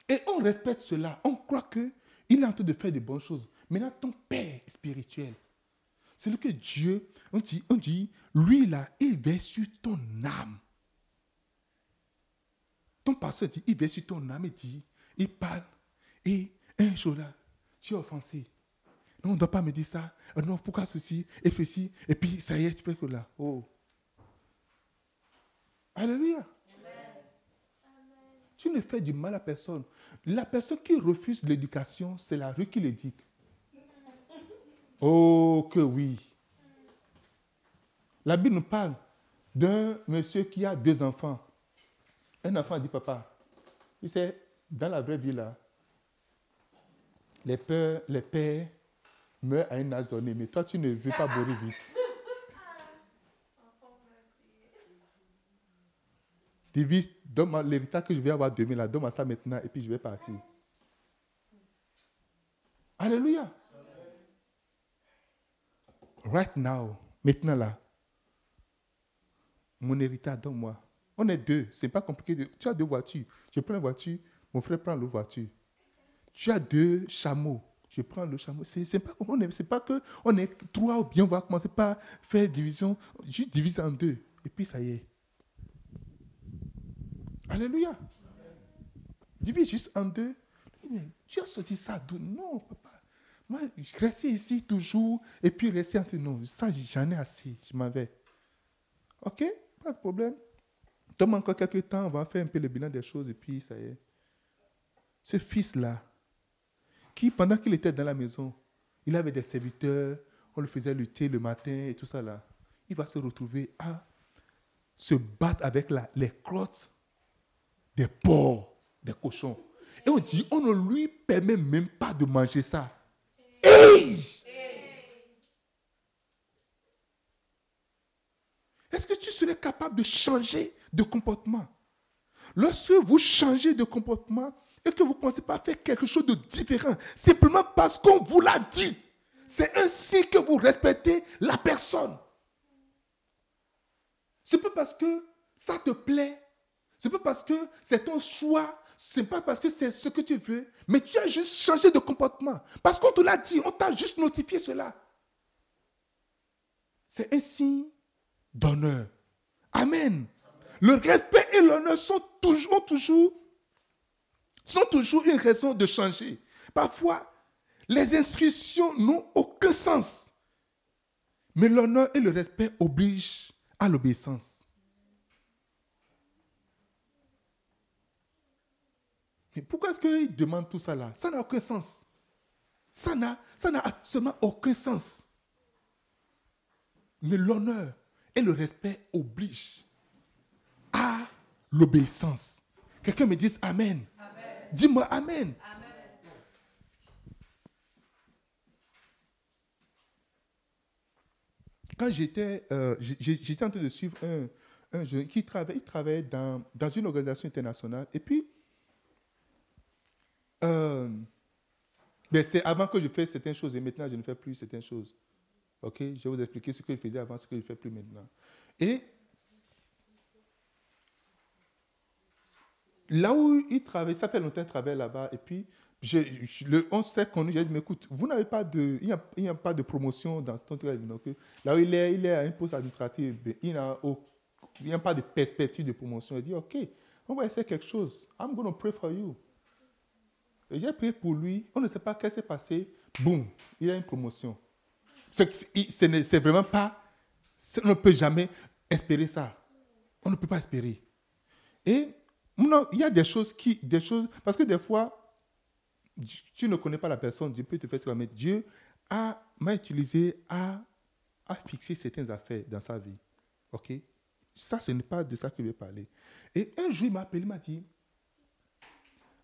A: Et on respecte cela. On croit qu'il est en train de faire de bonnes choses. Maintenant, ton Père spirituel, c'est le que Dieu, on dit, on dit, lui là, il veille sur ton âme. Ton pasteur dit, il veille sur ton âme et dit, il parle. Et un jour là, tu es offensé. Non, on ne doit pas me dire ça. Euh, non, pourquoi ceci et ceci? Et puis, ça y est, tu fais que là? Oh. Alléluia. Tu ne fais du mal à personne. La personne qui refuse l'éducation, c'est la rue qui l'éduque. Oh, que oui. La Bible nous parle d'un monsieur qui a deux enfants. Un enfant dit, papa, il sait, dans la vraie vie là, les pères, les pères meurent à un âge donné, mais toi tu ne veux pas mourir vite. Divise, donne-moi l'héritage que je vais avoir demain, là, donne-moi ça maintenant, et puis je vais partir. Alléluia. Right now, maintenant là, mon héritage, donne-moi. On est deux. C'est pas compliqué. Tu as deux voitures. Je prends la voiture. Mon frère prend l'autre voiture. Tu as deux chameaux. Je prends le chameau. C'est pas, pas que on est trois ou bien on va commencer par faire division. Juste diviser en deux. Et puis ça y est. Alléluia. Divise juste en deux. Tu as sorti ça d'où? Non. Moi, je restais ici toujours et puis rester entre nous. Ça, j'en ai assez. Je m'en vais. OK Pas de problème. Donne encore quelques temps, on va faire un peu le bilan des choses et puis ça y est. Ce fils-là, qui, pendant qu'il était dans la maison, il avait des serviteurs, on le faisait lutter le matin et tout ça là, il va se retrouver à se battre avec la, les crottes des porcs, des cochons. Et on dit, on ne lui permet même pas de manger ça. Est-ce que tu serais capable de changer de comportement? Lorsque vous changez de comportement et que vous ne pensez pas faire quelque chose de différent, simplement parce qu'on vous l'a dit, c'est ainsi que vous respectez la personne. C'est pas parce que ça te plaît, c'est pas parce que c'est ton choix, c'est pas parce que c'est ce que tu veux, mais tu as juste changé de comportement. Parce qu'on te l'a dit, on t'a juste notifié cela. C'est un signe d'honneur. Amen. Le respect et l'honneur sont toujours, toujours, sont toujours une raison de changer. Parfois, les instructions n'ont aucun sens. Mais l'honneur et le respect obligent à l'obéissance. Mais pourquoi est-ce qu'il demande tout ça là? Ça n'a aucun sens. Ça n'a, ça n'a absolument aucun sens. Mais l'honneur et le respect obligent à l'obéissance. Quelqu'un me dise Amen. Dis-moi Amen. Quand j'étais, euh, j'étais en train de suivre un, un jeune qui travaille, il travaille dans, dans une organisation internationale. Et puis, euh, mais c'est avant que je fasse certaines choses et maintenant je ne fais plus certaines choses. Ok? Je vais vous expliquer ce que je faisais avant, ce que je ne fais plus maintenant. Et là où il travaille, ça fait longtemps qu'il travaille là-bas, et puis je, le, on s'est connu, j'ai dit, mais écoute, vous n'avez pas de, il n'y a, pas de promotion dans ton travail. Donc, là où il est, il à un poste administratif, il n'y a, a, pas de perspective de promotion. Il dit, ok, on va essayer quelque chose. I'm going to pray for you. Et j'ai prié pour lui, on ne sait pas ce qui s'est passé, boum, il a une promotion. C'est vraiment pas, on ne peut jamais espérer ça. On ne peut pas espérer. Et non, il y a des choses qui, des choses, parce que des fois, tu ne connais pas la personne, Dieu peut te faire toi, mais Dieu m'a utilisé à, à fixer certaines affaires dans sa vie. OK? Ça, ce n'est pas de ça que je vais parler. Et un jour, il m'a appelé, il m'a dit,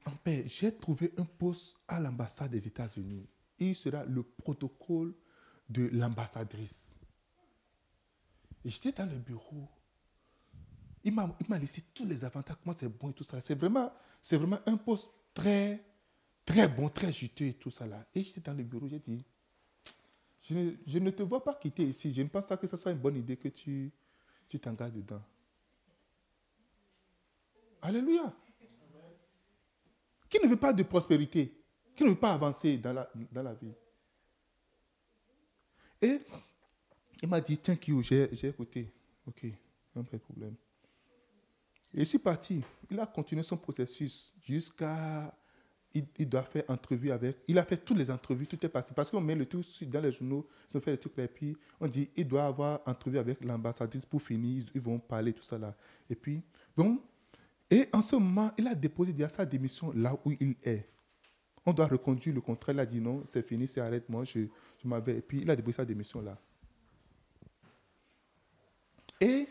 A: en paix, j'ai trouvé un poste à l'ambassade des États-Unis. Il sera le protocole de l'ambassadrice. J'étais dans le bureau. Il m'a laissé tous les avantages, comment c'est bon et tout ça. C'est vraiment, vraiment un poste très, très bon, très juteux et tout ça là. Et j'étais dans le bureau, j'ai dit, je ne, je ne, te vois pas quitter ici. Je ne pense pas que ce soit une bonne idée que tu t'engages dedans. Alléluia. Ne veut pas de prospérité Qui ne veut pas avancer dans la, dans la vie Et il m'a dit, you, j'ai écouté. Ok, pas de problème. Et je suis parti. Il a continué son processus jusqu'à... Il, doit faire entrevue avec... Il a fait toutes les entrevues, tout est passé. Parce qu'on met le tout dans les journaux, ils ont fait le truc, et puis on dit, il doit avoir entrevue avec l'ambassadrice pour finir, ils vont parler, tout ça là. Et puis, donc, et en ce moment, il a déposé sa démission là où il est. On doit reconduire le contrat. Il a dit non, c'est fini, c'est arrête, moi, je, je m'avais. Et puis, il a déposé sa démission là. Et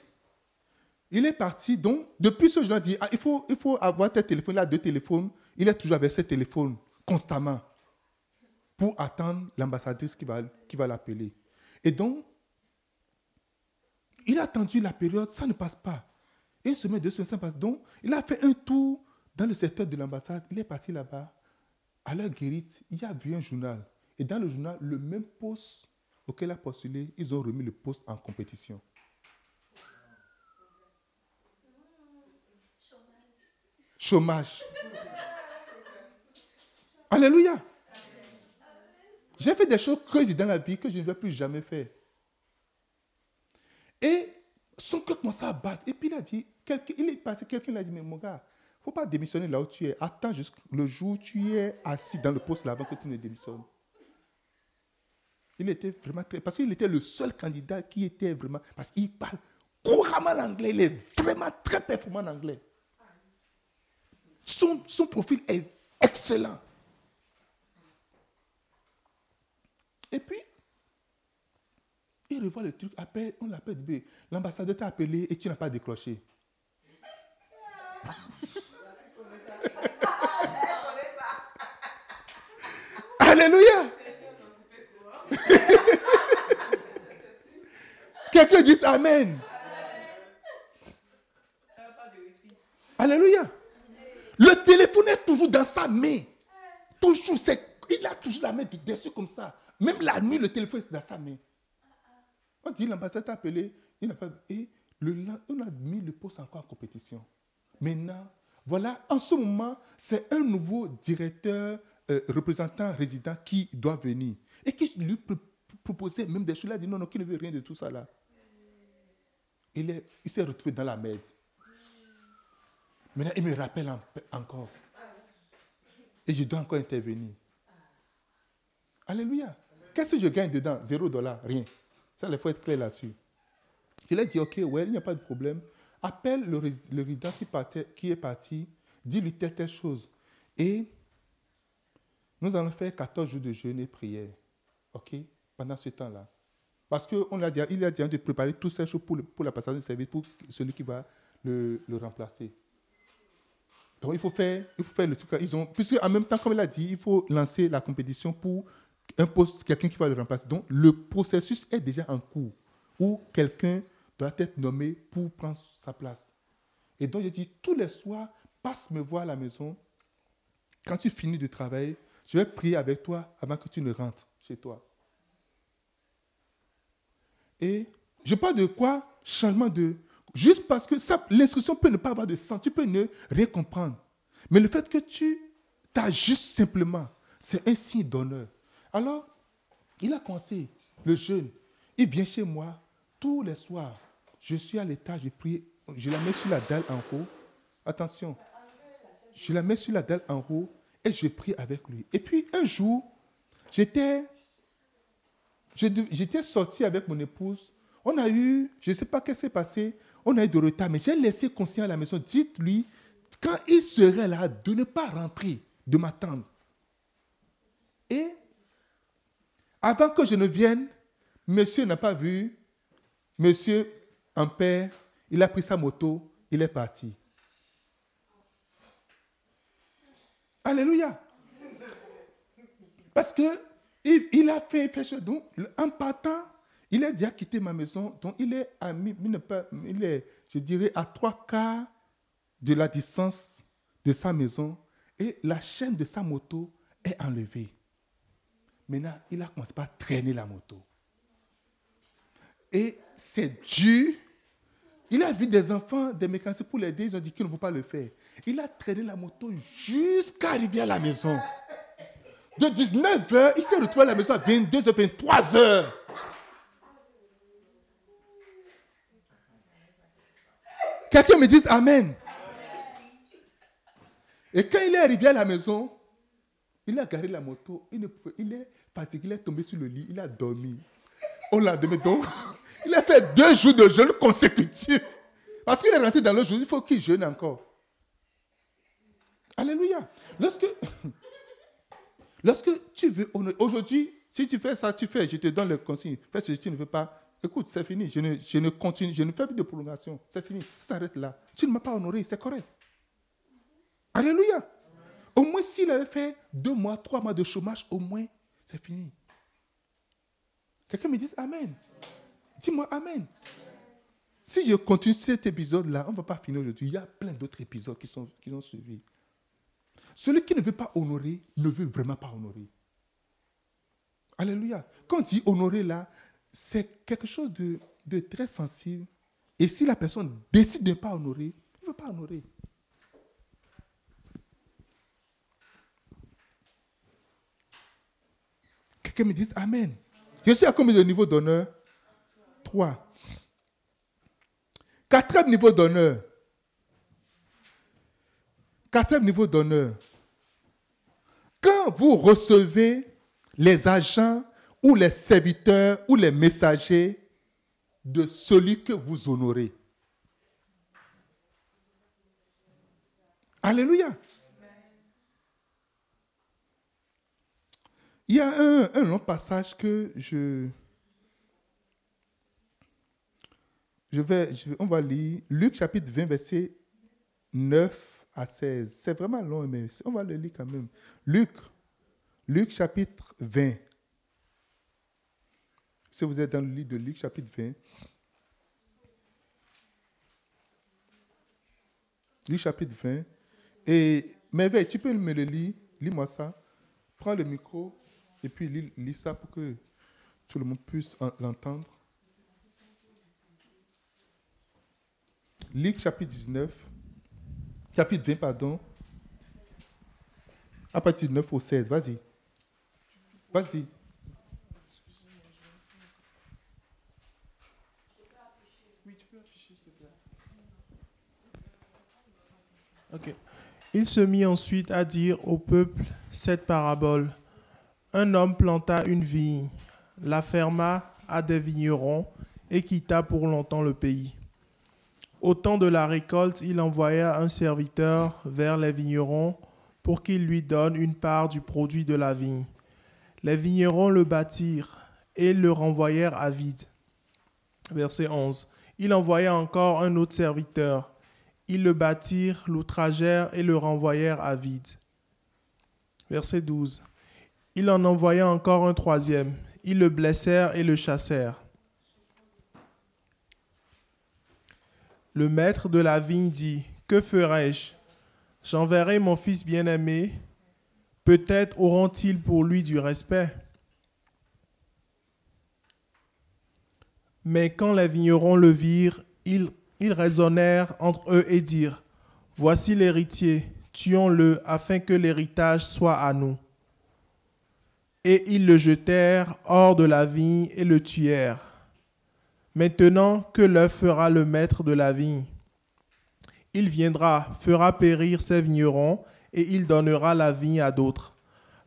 A: il est parti. Donc, depuis ce jour, il dit ah, il, faut, il faut avoir tes téléphones. Il a deux téléphones. Il est toujours avec ses téléphones constamment pour attendre l'ambassadrice qui va, qui va l'appeler. Et donc, il a attendu la période, ça ne passe pas. Une semaine, deux semaines, ça passe. Donc, il a fait un tour dans le secteur de l'ambassade. Il est parti là-bas. À la guérite, il a vu un journal. Et dans le journal, le même poste auquel il a postulé, ils ont remis le poste en compétition. chômage. Alléluia. J'ai fait des choses creuses dans la vie que je ne vais plus jamais faire. Et son cœur commençait à battre. Et puis il a dit, il est passé, quelqu'un l'a dit, mais mon gars, il ne faut pas démissionner là où tu es. Attends jusqu'au jour où tu es assis dans le poste avant que tu ne démissionnes. Il était vraiment très. Parce qu'il était le seul candidat qui était vraiment. Parce qu'il parle couramment l'anglais. Il est vraiment très performant en anglais. Son, son profil est excellent. Et puis, il revoit le truc, appelle, on l'appelle, l'ambassadeur t'a appelé et tu n'as pas décroché. Alléluia. Quelqu'un dit Amen. Alléluia. Le téléphone est toujours dans sa main. Toujours, il a toujours la main dessus comme ça. Même la nuit, le téléphone est dans sa main. On dit l'ambassade a appelé, il n'a pas. Et le, on a mis le poste encore en compétition. Maintenant, voilà, en ce moment, c'est un nouveau directeur, euh, représentant résident qui doit venir. Et qui lui proposait même des choses. Il a dit non, non, qui ne veut rien de tout ça là. Il, il s'est retrouvé dans la merde. Maintenant, il me rappelle encore. Et je dois encore intervenir. Alléluia. Qu'est-ce que je gagne dedans? Zéro dollar, rien. Ça, il faut être clair là-dessus. Il a dit, OK, ouais, il n'y a pas de problème. Appelle le, résident qui, est parti, dis-lui telle, telle chose. Et nous allons faire 14 jours de jeûne et prière. OK Pendant ce temps-là. Parce qu'il a dit, il a dit de préparer toutes ces choses pour, pour la passation du service, pour celui qui va le, le remplacer. Donc il faut faire, il faut faire le truc. Ils ont, puisque en même temps, comme il a dit, il faut lancer la compétition pour un poste, quelqu'un qui va le remplacer. Donc, le processus est déjà en cours où quelqu'un doit être nommé pour prendre sa place. Et donc, j'ai dit, tous les soirs, passe me voir à la maison. Quand tu finis de travailler, je vais prier avec toi avant que tu ne rentres chez toi. Et je parle de quoi? Changement de... Juste parce que l'instruction peut ne pas avoir de sens, tu peux ne rien comprendre. Mais le fait que tu t'ajustes simplement, c'est un signe d'honneur. Alors, il a commencé le jeûne. Il vient chez moi tous les soirs. Je suis à l'étage, je prie. Je la mets sur la dalle en haut. Attention. Je la mets sur la dalle en haut et je prie avec lui. Et puis un jour, j'étais, j'étais sorti avec mon épouse. On a eu, je ne sais pas ce qui s'est passé, on a eu de retard, mais j'ai laissé conscient à la maison. Dites-lui, quand il serait là, de ne pas rentrer, de m'attendre. Et avant que je ne vienne, monsieur n'a pas vu. Monsieur, un père, il a pris sa moto, il est parti. Alléluia. Parce que il, a fait chose. Donc, en partant, il a déjà quitté ma maison. Donc, il est, à, il est, je dirais, à trois quarts de la distance de sa maison. Et la chaîne de sa moto est enlevée. Maintenant, il a commencé par traîner la moto. Et c'est dur. Il a vu des enfants, des mécaniciens pour l'aider. Ils ont dit qu'il ne veut pas le faire. Il a traîné la moto jusqu'à arriver à la maison. De 19h, il s'est retrouvé à la maison à 22h, 23h. Quelqu'un me dise Amen. Et quand il est arrivé à la maison, il a garé la moto. Il, ne pouvait, il est il est tombé sur le lit, il a dormi. On l'a donné donc. Il a fait deux jours de jeûne consécutifs. Parce qu'il est rentré dans le jour, il faut qu'il jeûne encore. Alléluia. Lorsque, lorsque tu veux aujourd'hui, si tu fais ça, tu fais, je te donne le consigne. Fais ce que tu ne veux pas. Écoute, c'est fini. Je ne, je ne, continue, je ne fais plus de prolongation. C'est fini. Ça s'arrête là. Tu ne m'as pas honoré, c'est correct. Alléluia. Au moins, s'il avait fait deux mois, trois mois de chômage, au moins, c'est fini. Quelqu'un me dit Amen. Dis-moi Amen. Si je continue cet épisode-là, on ne va pas finir aujourd'hui. Il y a plein d'autres épisodes qui, sont, qui ont suivi. Celui qui ne veut pas honorer ne veut vraiment pas honorer. Alléluia. Quand on dit honorer là, c'est quelque chose de, de, très sensible. Et si la personne décide de ne pas honorer, il ne veut pas honorer. Quelqu'un me dise Amen. Je suis à combien de niveaux d'honneur? Trois. Quatrième niveau d'honneur. Quatrième niveau d'honneur. Quand vous recevez les agents ou les serviteurs ou les messagers de celui que vous honorez. Alléluia. Il y a un, long passage que je, je vais, on va lire. Luc chapitre 20, verset 9 à 16. C'est vraiment long, mais on va le lire quand même. Luc, Luc chapitre 20. Si vous êtes dans le livre de Luc chapitre 20. Luc chapitre 20. Et Merveille, tu peux me le lire? Lis-moi ça. Prends le micro et puis lis, ça pour que tout le monde puisse l'entendre. Luc chapitre 19, chapitre 20, pardon, à partir du 9 au 16. Vas-y. Vas-y.
B: Ok. Il se mit ensuite à dire au peuple cette parabole. Un homme planta une vigne, la ferma à des vignerons et quitta pour longtemps le pays. Au temps de la récolte, il envoya un serviteur vers les vignerons pour qu'il lui donne une part du produit de la vigne. Les vignerons le bâtirent et le renvoyèrent à vide. Verset 11. Il envoya encore un autre serviteur. Ils le bâtirent, l'outragèrent et le renvoyèrent à vide. Verset 12. Il en envoya encore un troisième. Ils le blessèrent et le chassèrent. Le maître de la vigne dit, Que ferai-je? J'enverrai mon fils bien-aimé. Peut-être auront-ils pour lui du respect. Mais quand les vignerons le virent, ils, raisonnèrent entre eux et dirent, Voici l'héritier, tuons-le afin que l'héritage soit à nous. Et ils le jetèrent hors de la vigne et le tuèrent. Maintenant, que leur fera le maître de la vigne Il viendra, fera périr ses vignerons, et il donnera la vigne à d'autres.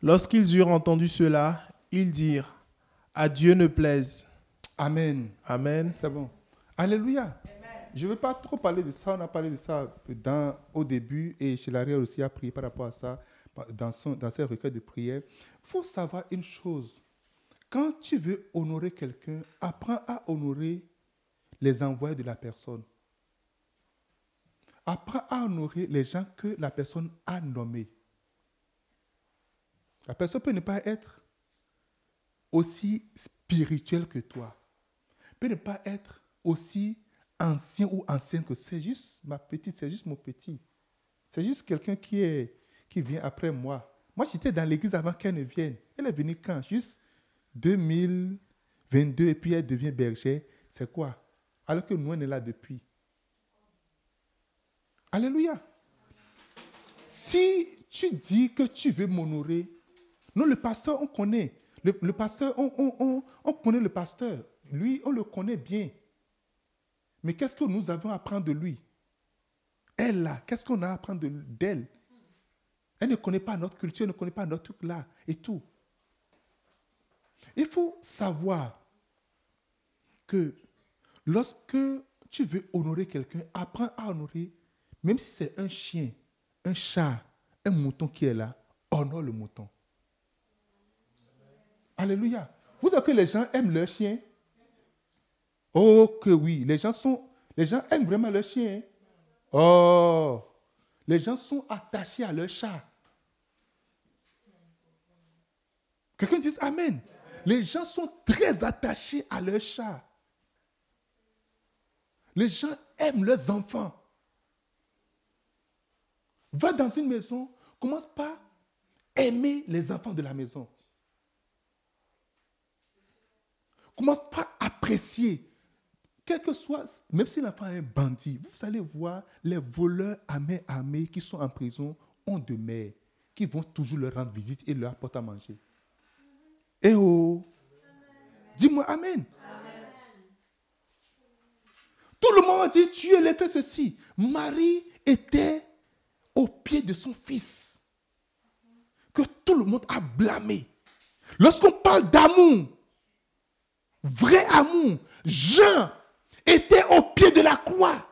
B: Lorsqu'ils eurent entendu cela, ils dirent, à Dieu ne plaise.
A: Amen.
B: Amen.
A: C'est bon. Alléluia. Je ne veux pas trop parler de ça. On a parlé de ça dans, au début et chez l'arrière aussi a prié par rapport à ça dans, son, dans ses recueils de prière. Faut savoir une chose. Quand tu veux honorer quelqu'un, apprends à honorer les envoyés de la personne. Apprends à honorer les gens que la personne a nommés. La personne peut ne pas être aussi spirituelle que toi. Peut ne pas être aussi ancien ou ancienne que c'est juste ma petite, c'est juste mon petit. C'est juste quelqu'un qui qui vient après moi. Moi, j'étais dans l'église avant qu'elle ne vienne. Elle est venue quand? Juste 2022 et puis elle devient berger. C'est quoi? Alors que nous, on est là depuis. Alléluia. Si tu dis que tu veux m'honorer, nous, le pasteur, on connaît. Le, pasteur, on, on, connaît le pasteur. Lui, on le connaît bien. Mais qu'est-ce que nous avons à apprendre de lui? Elle, là, qu'est-ce qu'on a à apprendre d'elle? Elle ne connaît pas notre culture, elle ne connaît pas notre truc là et tout. Il faut savoir que lorsque tu veux honorer quelqu'un, apprends à honorer, même si c'est un chien, un chat, un mouton qui est là, honore le mouton. Alléluia. Vous savez que les gens aiment leur chien Oh que oui, les gens sont, les gens aiment vraiment leur chien. Oh, les gens sont attachés à leur chat. Quelqu'un dit Amen. Les gens sont très attachés à leur chat. Les gens aiment leurs enfants. Va dans une maison, commence par aimer les enfants de la maison. Commence par apprécier. Quel que soit, même si l'enfant est bandit, vous allez voir les voleurs armés, armés qui sont en prison ont de mères qui vont toujours leur rendre visite et leur apporter à manger. Eh oh. Dis-moi Amen. Tout le monde dit, tu es fait ceci. Marie était au pied de son fils. Que tout le monde a blâmé. Lorsqu'on parle d'amour, vrai amour, Jean était au pied de la croix.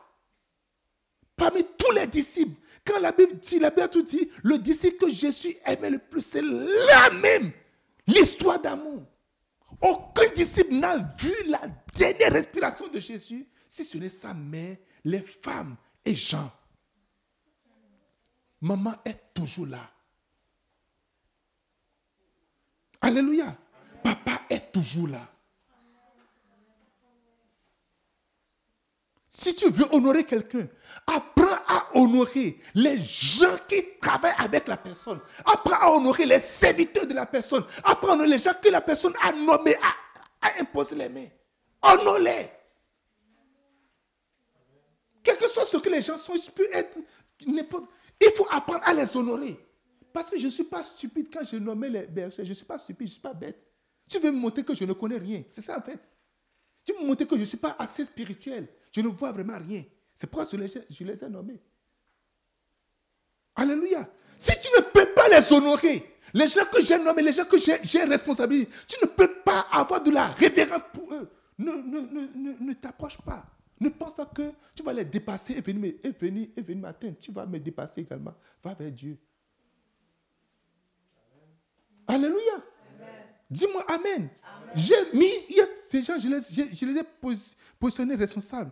A: Parmi tous les disciples, quand la Bible dit, la Bible tout dit, le disciple que Jésus aimait le plus, c'est là même l'histoire d'amour. Aucun disciple n'a vu la dernière respiration de Jésus si ce n'est sa mère, les femmes et Jean. Maman est toujours là. Alléluia. Papa est toujours là. Si tu veux honorer quelqu'un, apprends à honorer les gens qui travaillent avec la personne. Apprends à honorer les serviteurs de la personne. Apprends à honorer les gens que la personne a nommés, a, imposé les mains. Honore-les. Quel que soit ce que les gens sont, il peut être Il faut apprendre à les honorer. Parce que je ne suis pas stupide quand je nommais les bergers. Je ne suis pas stupide, je ne suis pas bête. Tu veux me montrer que je ne connais rien. C'est ça en fait. Tu veux me montrer que je ne suis pas assez spirituel. Je ne vois vraiment rien. C'est pourquoi je les ai nommés. Alléluia. Si tu ne peux pas les honorer, les gens que j'ai nommés, les gens que j'ai responsabilisés, tu ne peux pas avoir de la révérence pour eux. Ne, ne, ne, ne t'approche pas. Ne pense pas que tu vas les dépasser et venir, et venir, et venir m'atteindre. Tu vas me dépasser également. Va vers Dieu. Alléluia. Dis-moi Amen. J'ai mis, ces gens, je les, je les ai positionnés responsables.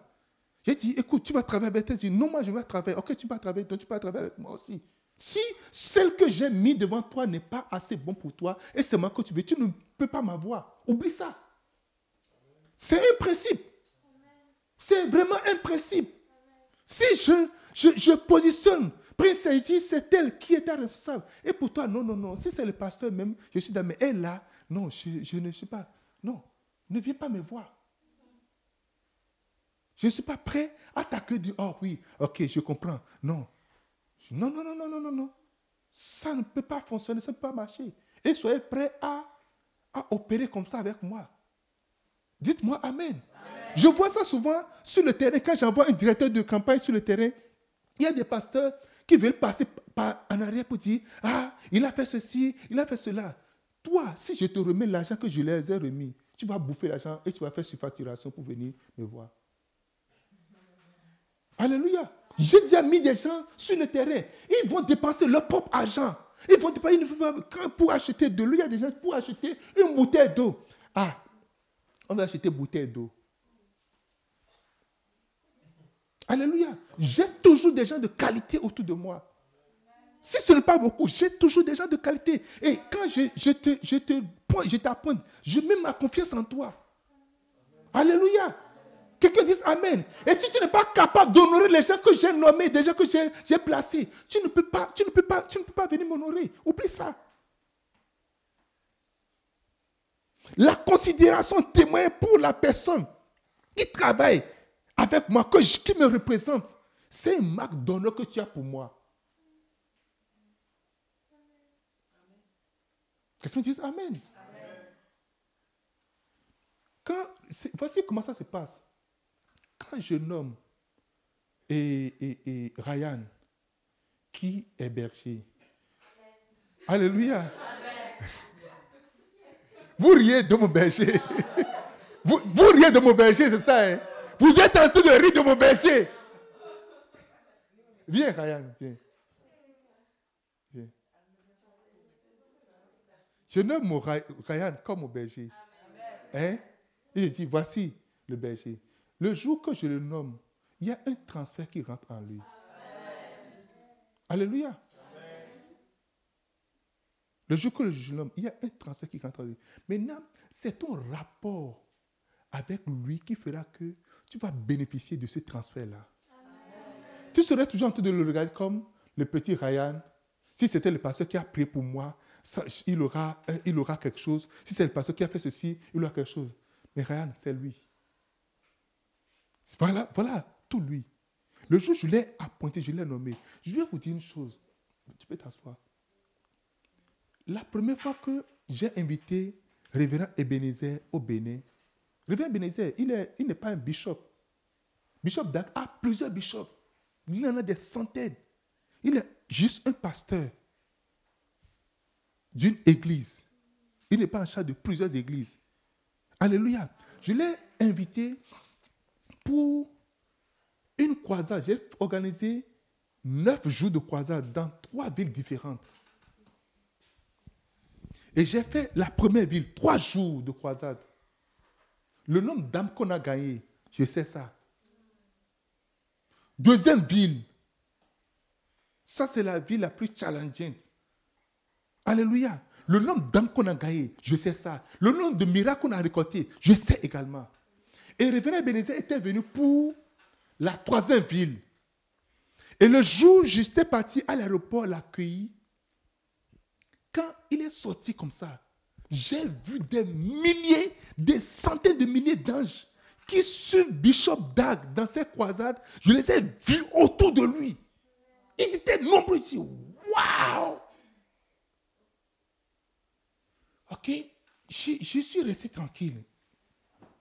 A: J'ai dit, écoute, tu vas travailler avec elle. dit, non, moi je vais travailler. Ok, tu vas travailler, donc tu vas travailler avec moi aussi. Si celle que j'ai mis devant toi n'est pas assez bon pour toi, et c'est moi que tu veux, tu ne peux pas m'avoir. Oublie ça. C'est un principe. C'est vraiment un principe. Si je, je, je positionne Prince c'est elle qui est responsable. Et pour toi, non, non, non. Si c'est le pasteur même, je suis dans, mais elle là, non, je ne suis pas. Non, ne viens pas me voir. Je ne suis pas prêt à t'accueillir. Oh oui, ok, je comprends. Non. Non, non, non, non, non, non, non. Ça ne peut pas fonctionner, ça ne peut pas marcher. Et soyez prêts à, à opérer comme ça avec moi. Dites-moi Amen. Je vois ça souvent sur le terrain. Quand j'envoie un directeur de campagne sur le terrain, il y a des pasteurs qui veulent passer par en arrière pour dire Ah, il a fait ceci, il a fait cela. Toi, si je te remets l'argent que je les ai remis, tu vas bouffer l'argent et tu vas faire surfacturation pour venir me voir. Alléluia. J'ai déjà mis des gens sur le terrain. Ils vont dépenser leur propre argent. Ils vont dépenser pour acheter de l'eau. Il y a des gens pour acheter une bouteille d'eau. Ah, on va acheter une bouteille d'eau. Alléluia. J'ai toujours des gens de qualité autour de moi. Si ce n'est pas beaucoup, j'ai toujours des gens de qualité. Et quand je, je te, je te, je t'apprends, je mets ma confiance en toi. Alléluia. Quelqu'un dise Amen. Et si tu n'es pas capable d'honorer les gens que j'ai nommés, des gens que j'ai placés, tu ne peux pas, tu ne peux pas, tu ne peux pas venir m'honorer. Oublie ça. La considération témoin pour la personne qui travaille avec moi, que qui me représente, c'est une marque d'honneur que tu as pour moi. Quelqu'un dise Amen. Quand, voici comment ça se passe quand je nomme et, Ryan, qui est berger? Alléluia. Vous riez de mon berger. Vous, riez de mon berger, c'est ça. Hein? Vous êtes en train de rire de mon berger. Viens, Ryan, viens. viens. Je nomme mon Ryan comme mon berger. Hein? Et je dis, voici le berger. Le jour que je le nomme, il y a un transfert qui rentre en lui. Alléluia. Le jour que je le nomme, il y a un transfert qui rentre en lui. Maintenant, c'est ton rapport avec lui qui fera que tu vas bénéficier de ce transfert-là. Tu serais toujours en train de le regarder comme le petit Ryan. Si c'était le pasteur qui a prié pour moi, il, aura, il aura quelque chose. Si c'est le pasteur qui a fait ceci, il aura quelque chose. Mais Ryan, c'est lui. Voilà, voilà, tout lui. Le jour où je l'ai appointé, je l'ai nommé. Je vais vous dire une chose. Tu peux t'asseoir. La première fois que j'ai invité révérend Ebenezer au Bénin. Révérend Ebenezer, il n'est pas un bishop. Bishop Dag a plusieurs bishops. Il en a des centaines. Il est juste un pasteur d'une église. Il n'est pas en charge de plusieurs églises. Alléluia. Je l'ai invité pour une croisade. J'ai organisé neuf jours de croisade dans trois villes différentes. Et j'ai fait la première ville, trois jours de croisade. Le nombre d'âmes qu'on a gagné, je sais ça. Deuxième ville, ça c'est la ville la plus challengeante. Alléluia. Le nombre d'âmes qu'on a gagné, je sais ça. Le nombre de miracles qu'on a récoltés, je sais également. Et Révérend Bénézé était venu pour la troisième ville. Et le jour où j'étais parti à l'aéroport l'accueillir, quand il est sorti comme ça, j'ai vu des milliers, des centaines de milliers d'anges qui suivent Bishop Dag dans ses croisades. Je les ai vus autour de lui. Ils étaient nombreux ici. Waouh! Ok? Je, je suis resté tranquille.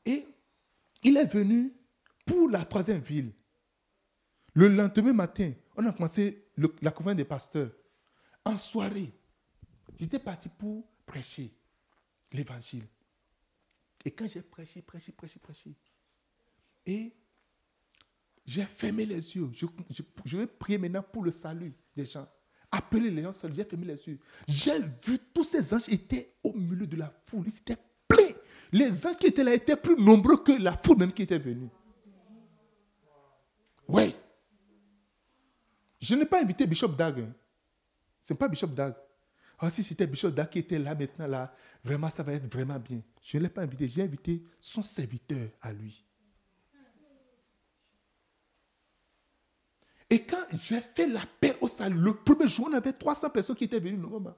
A: Et il est venu pour la troisième ville. Le lendemain matin, on a commencé la conférence des pasteurs. En soirée, j'étais parti pour prêcher l'évangile. Et quand j'ai prêché, prêché, prêché, prêché, et j'ai fermé les yeux, je, vais prier maintenant pour le salut des gens. Appeler les gens, j'ai fermé les yeux. J'ai vu tous ces anges étaient au milieu de la foule, ils. Les anges qui étaient là étaient plus nombreux que la foule même qui était venue. Oui. Je n'ai pas invité Bishop Dag. Hein. Ce n'est pas Bishop Dag. Ah, si c'était Bishop Dag qui était là maintenant, là, vraiment, ça va être vraiment bien. Je ne l'ai pas invité. J'ai invité son serviteur à lui. Et quand j'ai fait l'appel au salut, le premier jour, on avait 300 personnes qui étaient venues normalement.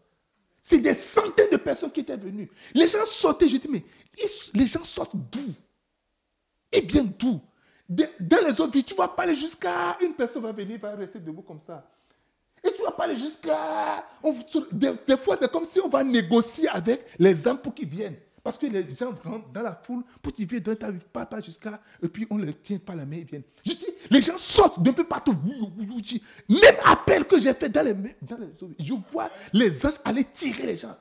A: C'est des centaines de personnes qui étaient venues. Les gens sortaient, je dis, mais les gens sortent d'où? Ils viennent d'où? Dans les autres villes, tu vas pas aller jusqu'à une personne va venir, va rester debout comme ça. Et tu vas pas aller jusqu'à. Des, fois, c'est comme si on va négocier avec les âmes pour qu'ils viennent. Parce que les gens rentrent dans la foule pour dire, viens, ta pas, pas jusqu'à. Et puis on ne les tient pas la main, ils viennent. Je dis, les gens sortent d'un peu partout. Même appel que j'ai fait dans les, dans les je vois les anges aller tirer les gens.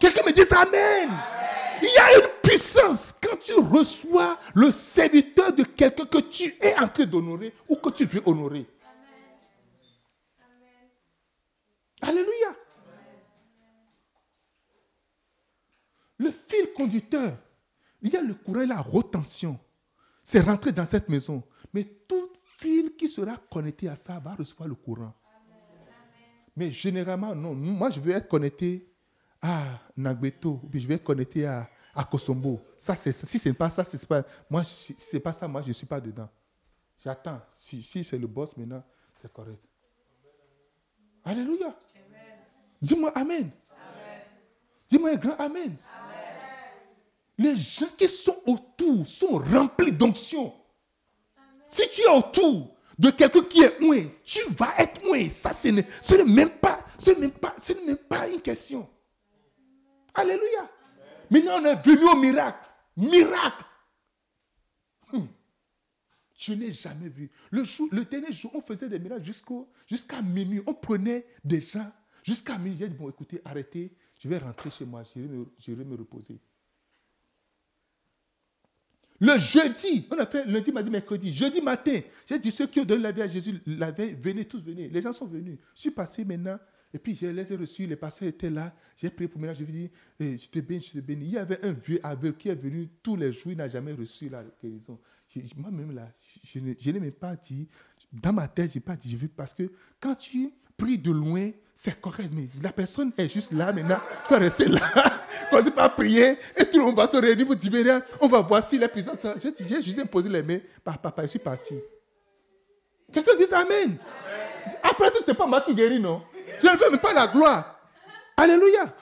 A: Quelqu'un me dit Amen. Il y a une puissance quand tu reçois le serviteur de quelqu'un que tu es en train d'honorer ou que tu veux honorer. Alléluia. Le fil conducteur, il y a le courant et la retention. C'est rentré dans cette maison. Mais tout fil qui sera connecté à ça va recevoir le courant. Mais généralement, non. Moi, je veux être connecté à Nagbeto, je vais être connecté à, à Kosombo. Ça, si ce n'est pas ça, moi, pas ça, moi, je ne suis pas dedans. J'attends. Si, si c'est le boss maintenant, c'est correct. Alléluia. Dis-moi Amen. Dis-moi un grand Amen. Les gens qui sont autour sont remplis d'onction. Si tu es autour de quelqu'un qui est moins, tu vas être moins. Ça, ce n'est même pas, même même pas une question. Alléluia. Maintenant, on est venu au miracle. Miracle. Hmm. Je n'ai jamais vu. Le, jour, le dernier jour, on faisait des miracles jusqu'à minuit. On prenait des gens jusqu'à minuit. J'ai dit, bon, écoutez, arrêtez. Je vais rentrer chez moi. Je vais me reposer. Le jeudi, on a fait lundi, mardi, mercredi. Jeudi matin, j'ai dit ceux qui ont donné la vie à Jésus, venez tous, venez. Les gens sont venus. Je suis passé maintenant, et puis je les ai reçus, les pasteurs étaient là. J'ai prié pour moi, je lui ai dit, eh, je te bénis, je te bénis. Il y avait un vieux aveugle qui est venu tous les jours, il n'a jamais reçu la guérison. Moi-même là, je, n'ai même pas dit, dans ma tête, je n'ai pas dit, je veux, parce que quand tu pries de loin, c'est correct, mais la personne est juste là maintenant, tu vas rester là. Commencez pas prier et tout le monde va se réunir pour dire, on va voir si la puissance. J'ai juste imposé les mains par papa, je suis parti. Quelqu'un dit Amen. Après tout, ce n'est pas moi qui guéris, non? Je ne veux même pas la gloire. Alléluia.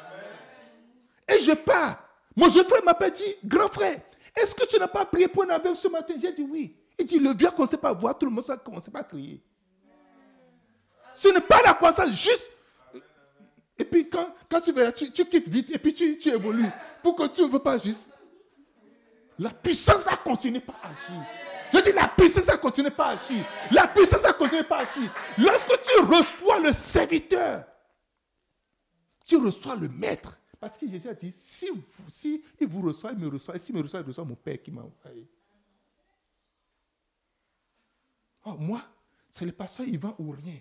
A: Et je pars. Mon jeune frère m'a dit, grand frère, est-ce que tu n'as pas prié pour un aveugle ce matin? J'ai dit oui. Il dit, le vieux ne commençait pas voir, tout le monde ne commençait pas crier. Ce n'est pas la croissance, juste Et puis quand, quand tu verras, tu, tu quittes vite et puis tu, tu évolues. Pour que tu ne veux pas juste. La puissance a continué pas à agir. Je dis la puissance a continué pas à agir. La puissance a continué pas à agir. Lorsque tu reçois le serviteur, tu reçois le maître. Parce que Jésus a dit, si, vous, si il vous reçoit, il me reçoit. Et s'il me reçoit, il reçoit mon Père qui m'a envoyé. Oh, moi, c'est le pasteur Ivan ou rien.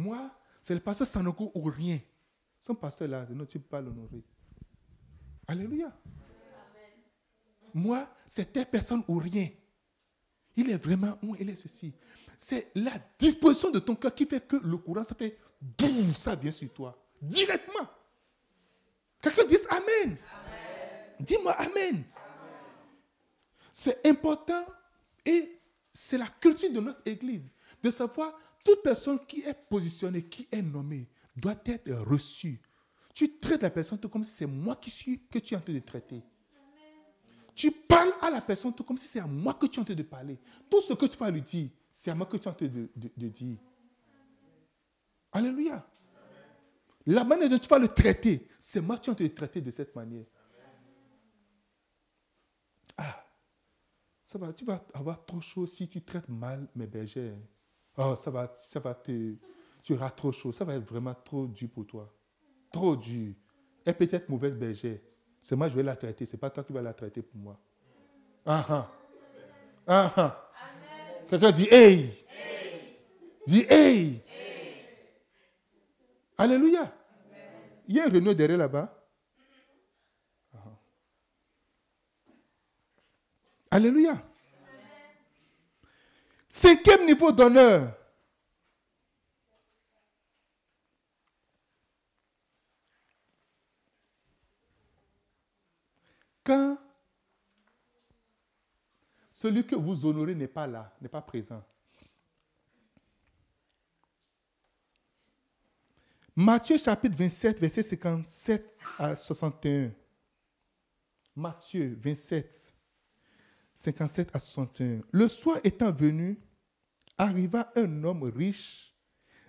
A: Moi, c'est le pasteur Sanogo ou rien. Son pasteur là, ne tu pas l'honorer. Alléluia. Moi, c'est telle personne ou rien. Il est vraiment où il est ceci. C'est la disposition de ton cœur qui fait que le courant, ça fait ça vient sur toi. Directement. Quelqu'un dit Amen. Dis-moi Amen. C'est important et c'est la culture de notre Église de savoir toute personne qui est positionnée, qui est nommée, doit être reçue. Tu traites la personne tout comme si c'est moi qui suis, que tu es en train de traiter. Tu parles à la personne tout comme si c'est à moi que tu es en train de parler. Tout ce que tu vas lui dire, c'est à moi que tu es en train de, de dire. Alléluia. La manière dont tu vas le traiter, c'est moi qui te traiter de cette manière. Ah, ça va, tu vas avoir trop chaud si tu traites mal mes bergers. Oh, ça va, ça va te, tu auras trop chaud. Ça va être vraiment trop dur pour toi. Trop dur. Elle peut être mauvaise bergère. C'est moi qui vais la traiter. C'est pas toi qui vas la traiter pour moi. Ah ah. Ah ah. Quelqu'un dit hey. Dis hey. Alléluia. Il y a un Renault derrière là-bas. Alléluia. Cinquième niveau d'honneur. Quand celui que vous honorez n'est pas là, n'est pas présent, Matthieu chapitre 27, verset 57 à 61. Matthieu 27, 57 à 61. Le soir étant venu, arriva un homme riche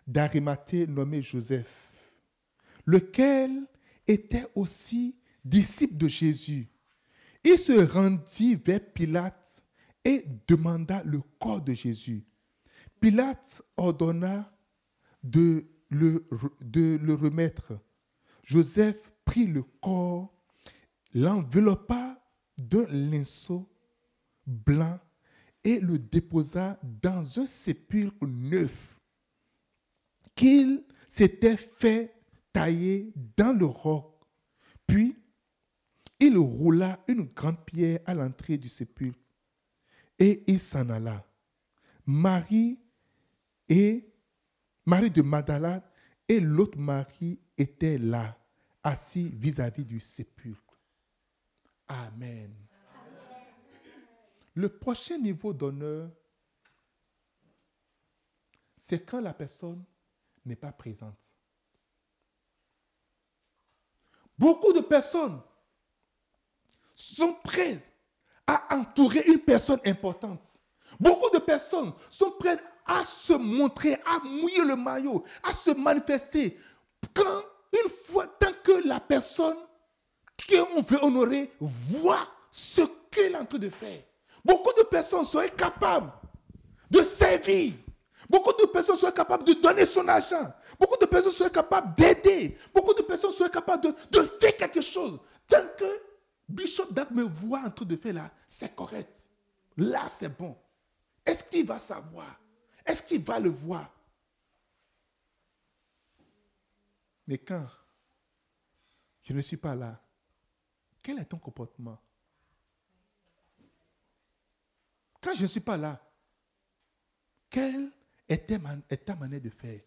A: d'Arimathée nommé Joseph, lequel était aussi disciple de Jésus. Il se rendit vers Pilate et demanda le corps de Jésus. Pilate ordonna de le, de le remettre. Joseph prit le corps, l'enveloppa d'un linceau et le déposa dans un sépulcre neuf qu'il s'était fait tailler dans le roc. Puis, il roula une grande pierre à l'entrée du sépulcre et il s'en alla. Marie et Marie de Magdala et l'autre Marie étaient là, assis vis-à-vis du sépulcre. Amen. Le prochain niveau d'honneur, c'est quand la personne n'est pas présente. Beaucoup de personnes sont prêtes à entourer une personne importante. Beaucoup de personnes sont prêtes à se montrer, à mouiller le maillot, à se manifester. Quand, une fois, tant que la personne qu'on veut honorer voit ce qu'elle est en train de faire. Beaucoup de personnes seraient capables de servir. Beaucoup de personnes seraient capables de donner son argent. Beaucoup de personnes seraient capables d'aider. Beaucoup de personnes seraient capables de, de, faire quelque chose. Tant que Bishop Dag me voit en train de faire là, c'est correct. Là, c'est bon. Est-ce qu'il va savoir? Est-ce qu'il va le voir? Mais quand je ne suis pas là, quel est ton comportement? Quand je ne suis pas là, quelle est ta, manière de faire?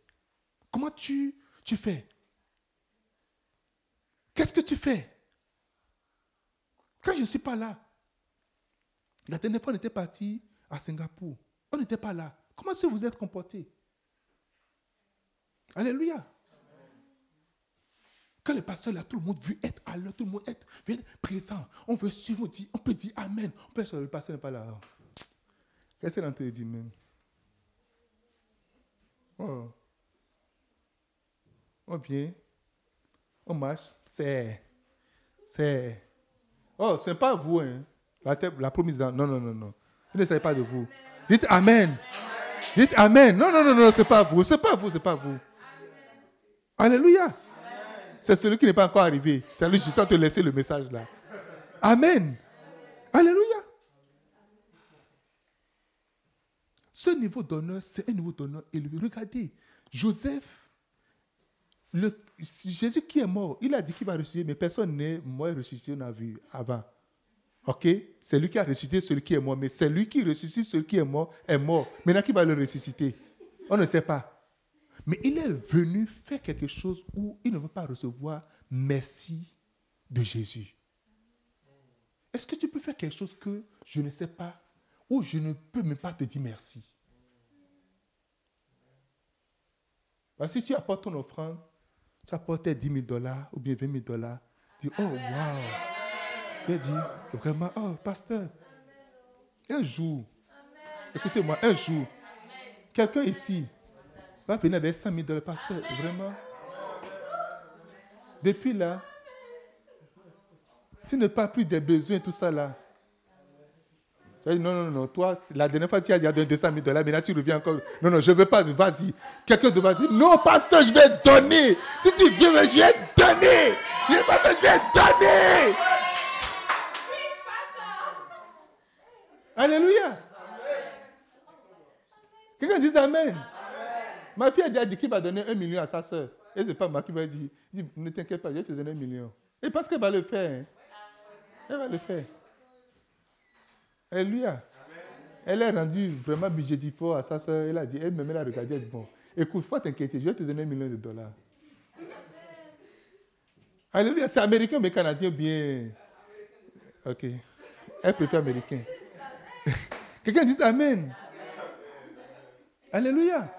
A: Comment tu, tu fais? Qu'est-ce que tu fais? Quand je ne suis pas là, la dernière fois on était parti à Singapour, on n'était pas là. Comment est-ce que vous êtes comporté? Alléluia. Quand le pasteur là, tout le monde veut être à l'heure, tout le monde veut présent. On veut suivre, on peut dire Amen. On peut le pasteur n'est pas là. Qu'est-ce train de dire même? Oh. On vient, On marche, c'est. C'est. Oh, ce n'est pas vous, hein. La, la promise, non, non, non, non. Je ne sais pas de vous. Dites Amen. Dites Amen. Non, non, non, non, ce n'est pas vous. Ce n'est pas vous, ce n'est pas vous. Alléluia. C'est celui qui n'est pas encore arrivé. C'est lui, je suis te laisser le message là. Amen. Alléluia. Ce niveau d'honneur, c'est un niveau d'honneur élevé. Regardez, Joseph, le, Jésus qui est mort, il a dit qu'il va ressusciter, mais personne n'est mort ressuscité, on a vu avant. Ok? C'est lui qui a ressuscité celui qui est mort, mais c'est lui qui ressuscite celui qui est mort, est mort. Maintenant, qui va le ressusciter On ne sait pas. Mais il est venu faire quelque chose où il ne veut pas recevoir merci de Jésus. Est-ce que tu peux faire quelque chose que je ne sais pas, ou je ne peux même pas te dire merci? Que si tu apportes ton offrande, tu apportes 10 000 dollars ou bien 20 000 dollars, tu dis, oh, wow. Tu vas dire, vraiment, oh, pasteur, un jour, écoutez-moi, un jour, quelqu'un ici va venir avec 100 000 dollars, pasteur, vraiment. Depuis là, tu ne parles plus des besoins, tout ça là. Non, non, non, toi, la dernière fois, tu as donné 200 000 dollars, mais là, tu reviens encore. Non, non, je ne veux pas, vas-y. Quelqu'un devra dire, non, pasteur, je vais donner. Si tu viens, je vais donner. Je pasteur, je vais donner. Alléluia. Quelqu'un dit Amen. Ma fille a déjà dit qu'il va donner un million à sa soeur. Et ce n'est pas moi qui va dire, ne t'inquiète pas, je vais te donner un million. Et parce qu'elle va le faire. Hein. Elle va le faire. Alléluia. Elle est rendue vraiment budgétif à sa soeur. Elle a dit, elle-même, elle a regardé, elle dit, bon, écoute, faut t'inquiéter, je vais te donner un million de dollars. Alléluia, c'est américain mais canadien bien? Ok. Elle préfère américain. Quelqu'un dit Amen. Alléluia.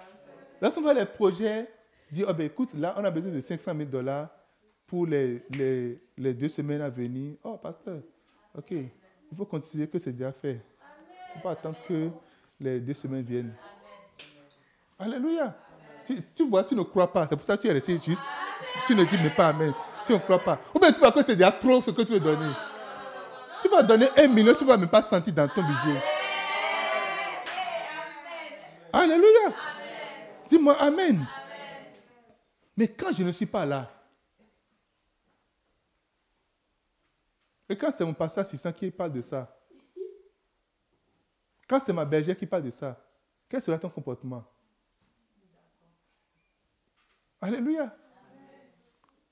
A: Lorsqu'on voit les projets, dit, oh ben écoute, là, on a besoin de 500 000 dollars pour les, les, les, deux semaines à venir. Oh, pasteur, ok, il faut considérer que c'est déjà fait. Il ne faut pas attendre que les deux semaines viennent. Alléluia. Tu, vois, tu ne crois pas. C'est pour ça que tu es resté juste. Tu ne dis mais pas Amen. Tu ne crois pas. Ou bien tu vois que c'est déjà trop ce que tu veux donner. Tu vas donner un million, tu ne vas même pas sentir dans ton budget. Alléluia. Dis-moi Amen. Mais quand je ne suis pas là, et quand c'est mon pasteur assistant qui parle de ça, quand c'est ma bergère qui parle de ça, quel sera ton comportement? Alléluia.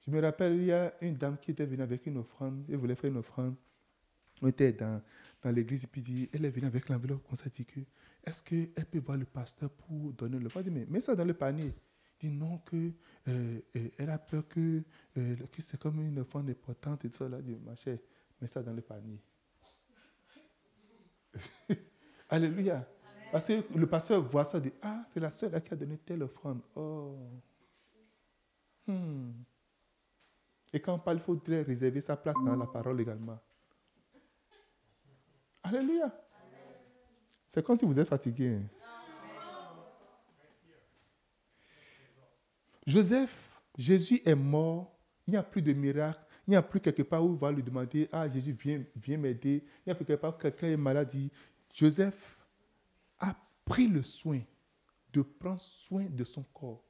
A: Je me rappelle, il y a une dame qui était venue avec une offrande, elle voulait faire une offrande. On était dans, dans l'église, et puis elle est venue avec l'enveloppe, on s'est dit que est-ce qu'elle peut voir le pasteur pour donner le pain mais mets ça dans le panier. Il dit non, que, euh, euh, elle a peur que, euh, que c'est comme une offrande importante et tout ça. Là, dit, ma chère, mets ça dans le panier. Alléluia. Parce que le pasteur voit ça, dit Ah, c'est la seule qui a donné telle offrande. Oh. Hmm. Et quand on parle, il faudrait réserver sa place dans la parole également. Alléluia. C'est comme si vous êtes fatigué. Joseph, Jésus est mort. Il n'y a plus de miracle. Il n'y a plus quelque part où on va lui demander Ah, Jésus, viens, viens m'aider. Il n'y a plus quelque part où quelqu'un est malade. Joseph a pris le soin de prendre soin de son corps.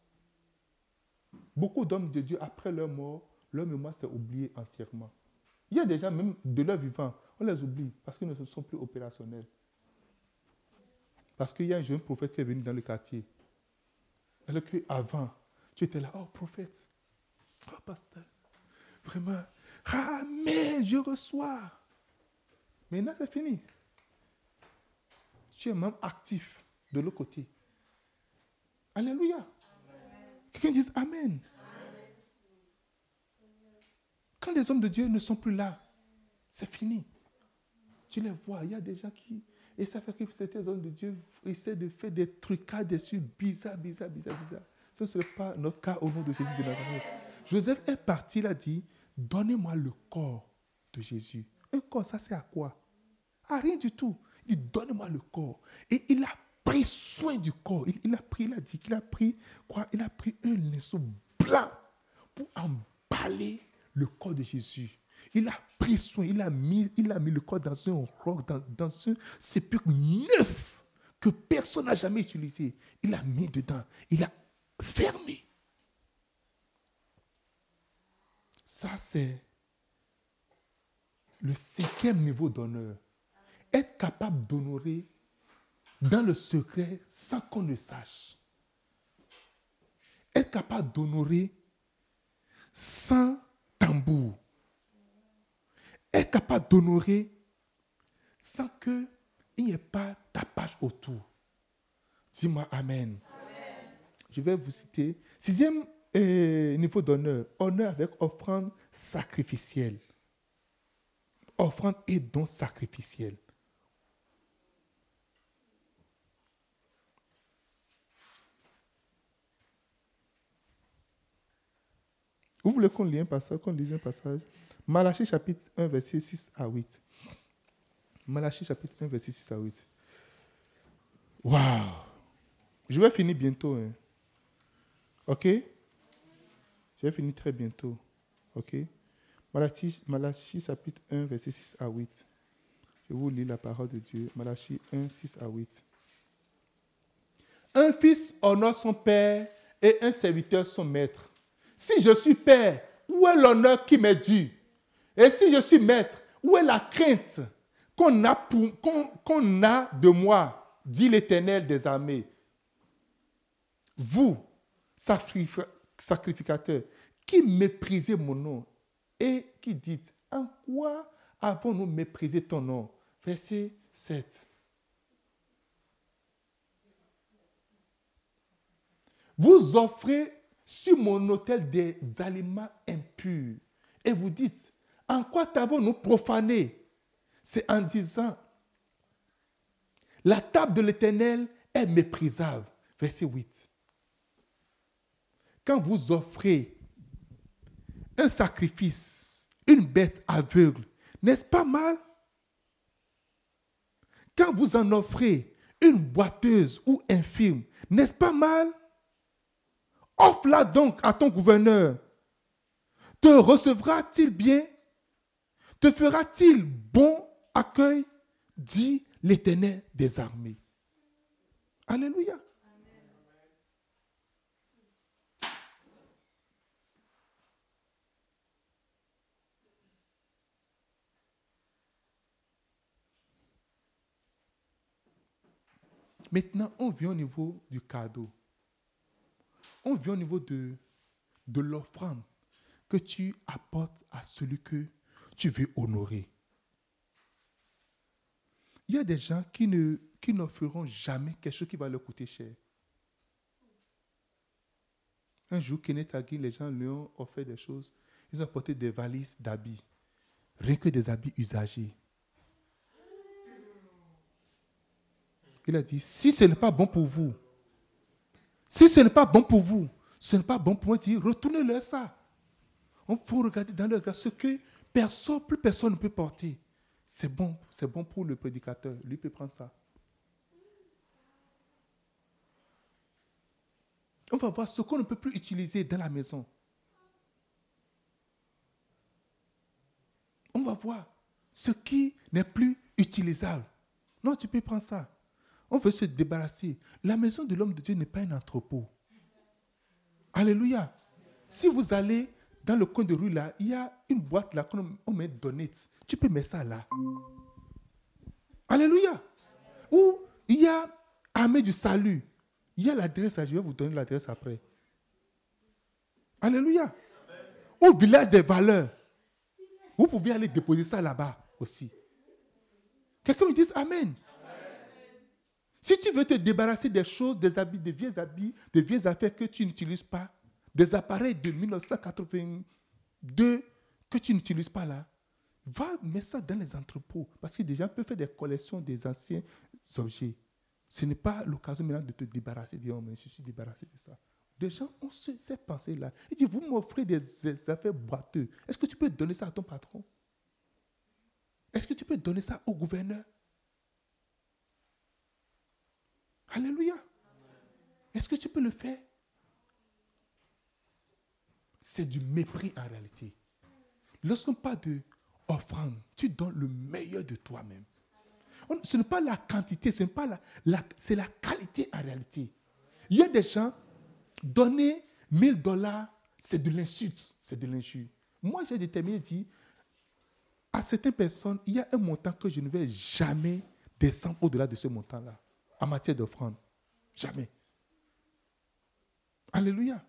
A: Beaucoup d'hommes de Dieu, après leur mort, leur mémoire s'est oubliée entièrement. Il y a des gens, même de leur vivant, on les oublie parce qu'ils ne sont plus opérationnels. Parce qu'il y a un jeune prophète qui est venu dans le quartier. Alors qu'avant, tu étais là, oh prophète, oh pasteur, vraiment, Amen, je reçois. Maintenant, c'est fini. Tu es même actif de l'autre côté. Alléluia. Quelqu'un dise Amen. Quand les hommes de Dieu ne sont plus là, c'est fini. Tu les vois, il y a des gens qui et ça fait que certains hommes de Dieu essaient de faire des trucs dessus bizarres, bizarres, bizarres, bizarres. Ce ne serait pas notre cas au nom de Jésus de Nazareth. Joseph est parti, il a dit, donnez-moi le corps de Jésus. Un corps, ça c'est à quoi? À rien du tout. Il dit, donnez-moi le corps. Et il a pris soin du corps. Il, a pris, il a dit qu'il a pris quoi? Il a pris un linceau blanc pour emballer le corps de Jésus. Il a pris soin, il a mis, il a mis le corps dans un roc, dans, dans un sépulcre neuf que personne n'a jamais utilisé. Il a mis dedans, il a fermé. Ça, c'est le cinquième niveau d'honneur. Être capable d'honorer dans le secret sans qu'on ne sache. Être capable d'honorer sans tambour. Être capable d'honorer sans qu'il n'y ait pas tapage autour. Dis-moi Amen. Je vais vous citer. Sixième euh, niveau d'honneur. Honneur avec offrande sacrificielle. Offrande et don sacrificiel. Vous voulez qu'on lise un passage, qu'on lise un passage? Malachie chapitre 1, verset 6 à 8. Malachie chapitre 1, verset 6 à 8. Waouh Je vais finir bientôt. Hein. Ok? Je vais finir très bientôt. Ok? Malachie, Malachie chapitre 1, verset 6 à 8. Je vous lis la parole de Dieu. Malachie 1, 6 à 8. Un fils honore son père et un serviteur son maître. Si je suis père, où est l'honneur qui m'est dû? Et si je suis maître, où est la crainte qu'on a, a de moi dit l'Éternel des armées? Vous, sacrificateurs, qui méprisez mon nom et qui dites, en quoi avons-nous méprisé ton nom? Verset 7. Vous offrez sur mon autel des aliments impurs. Et vous dites, en quoi t'avons-nous profané? C'est en disant, la table de l'Éternel est méprisable. Verset 8. Quand vous offrez un sacrifice, une bête aveugle, n'est-ce pas mal? Quand vous en offrez une boiteuse ou infirme, n'est-ce pas mal? Offre-la donc à ton gouverneur. Te recevra-t-il bien? Te fera-t-il bon accueil? dit l'Éternel des armées. Alléluia. Maintenant, on vient au niveau du cadeau on vient au niveau de, de l'offrande que tu apportes à celui que tu veux honorer. Il y a des gens qui, ne, qui n'offriront jamais quelque chose qui va leur coûter cher. Un jour, Kenneth Hagin, les gens lui ont offert des choses. Ils ont apporté des valises d'habits. Rien que des habits usagés. Il a dit, si ce n'est pas bon pour vous, si ce n'est pas bon pour vous, ce n'est pas bon pour moi, dit retournez-leur ça. On faut regarder dans leur regard ce que personne, plus personne ne peut porter. C'est bon, c'est bon pour le prédicateur. Lui peut prendre ça. On va voir ce qu'on ne peut plus utiliser dans la maison. On va voir ce qui n'est plus utilisable. Non, tu peux prendre ça. On veut se débarrasser. La maison de l'homme de Dieu n'est pas un entrepôt. Alléluia. Si vous allez dans le coin de rue là, il y a une boîte là qu'on met donate. Tu peux mettre ça là. Alléluia. Ou il y a armée du salut. Il y a l'adresse, je vais vous donner l'adresse après. Alléluia. Au village des valeurs. Vous pouvez aller déposer ça là-bas aussi. Quelqu'un me dise Amen. Si tu veux te débarrasser des choses, des habits, des vieux habits, des vieilles affaires que tu n'utilises pas, des appareils de 1982 que tu n'utilises pas là, va mettre ça dans les entrepôts. Parce que des gens peuvent faire des collections des anciens objets. Ce n'est pas l'occasion maintenant de te débarrasser, de dire, oh, mais je suis débarrassé de ça. Des gens ont cette pensée-là. Ils disent, vous m'offrez des, des affaires boiteuses. Est-ce que tu peux donner ça à ton patron? Est-ce que tu peux donner ça au gouverneur? Alléluia. Est-ce que tu peux le faire? C'est du mépris en réalité. Lorsqu'on parle de offrande, tu donnes le meilleur de toi-même. Ce n'est pas la quantité, c'est la qualité en réalité. Il y a des gens, donner 1000 dollars, c'est de l'insulte, c'est de l'injure. Moi, j'ai déterminé, dit, à certaines personnes, il y a un montant que je ne vais jamais descendre au-delà de ce montant-là, en matière d'offrande. Jamais. Alléluia.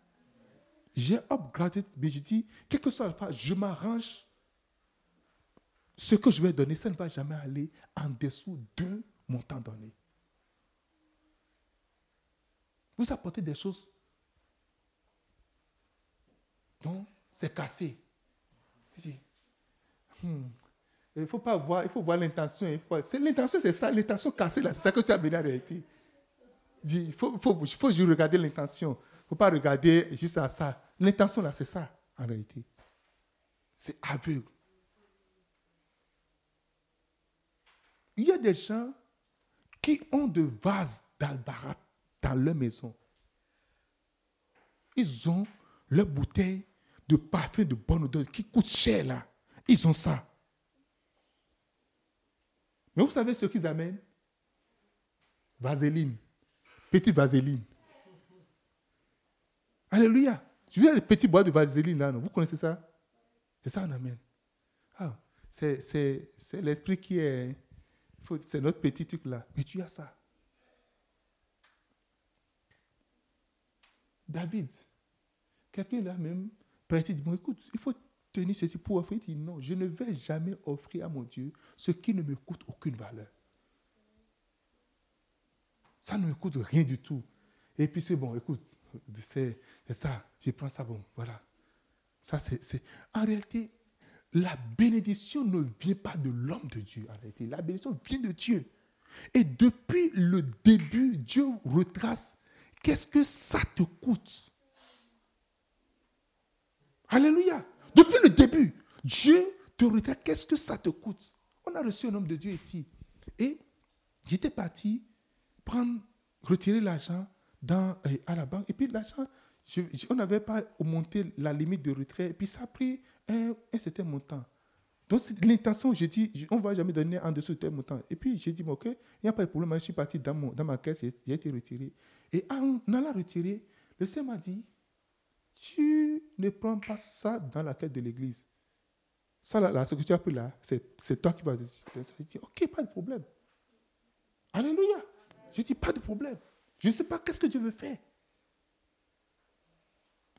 A: J'ai upgradé, mais je dis, quel que soit le je m'arrange. Ce que je vais donner, ça ne va jamais aller en dessous de mon temps donné. Vous apportez des choses dont c'est cassé. Hmm, il faut pas voir, il faut voir l'intention. L'intention, c'est ça. L'intention cassée, c'est ça que tu as mené en réalité. Il faut, faut, faut regarder l'intention. Il ne faut pas regarder juste à ça. L'intention, là, c'est ça, en réalité. C'est aveugle. Il y a des gens qui ont de vases d'albarat dans leur maison. Ils ont leur bouteille de parfum de bonne odeur qui coûte cher là. Ils ont ça. Mais vous savez ce qu'ils amènent? Vaseline. Petite vaseline. Alléluia. Tu vois les petits bois de vaseline là, non? vous connaissez ça? C'est ça qu'on amène. Ah, c'est l'esprit qui est. C'est notre petit truc là. Mais tu as ça. David, quelqu'un là même, prêté dit, bon écoute, il faut tenir ceci pour offrir. Il dit, non, je ne vais jamais offrir à mon Dieu ce qui ne me coûte aucune valeur. Ça ne me coûte rien du tout. Et puis c'est bon, écoute, c'est ça, je prends ça, bon, voilà. Ça. En réalité, la bénédiction ne vient pas de l'homme de Dieu, en réalité. La bénédiction vient de Dieu. Et depuis le début, Dieu retrace qu'est-ce que ça te coûte? Alléluia. Depuis le début, Dieu te retrace qu'est-ce que ça te coûte? On a reçu un homme de Dieu ici. Et j'étais parti prendre, retirer l'argent euh, à la banque. Et puis l'argent, on n'avait pas monté la limite de retrait. Et puis ça a pris un, certain montant. Donc l'intention, j'ai dit, on ne va jamais donner en dessous de tel montant. Et puis j'ai dit, ok, il n'y a pas de problème. Je suis parti dans, mon, dans ma caisse, j'ai été retiré. Et en allant retirer, le Seigneur m'a dit, tu ne prends pas ça dans la caisse de l'église. Ça, là, ce que tu as pris là, c'est toi qui vas dit, ok, pas de problème. Alléluia. J'ai dit, pas de problème. Je ne sais pas qu'est-ce que Dieu veut faire.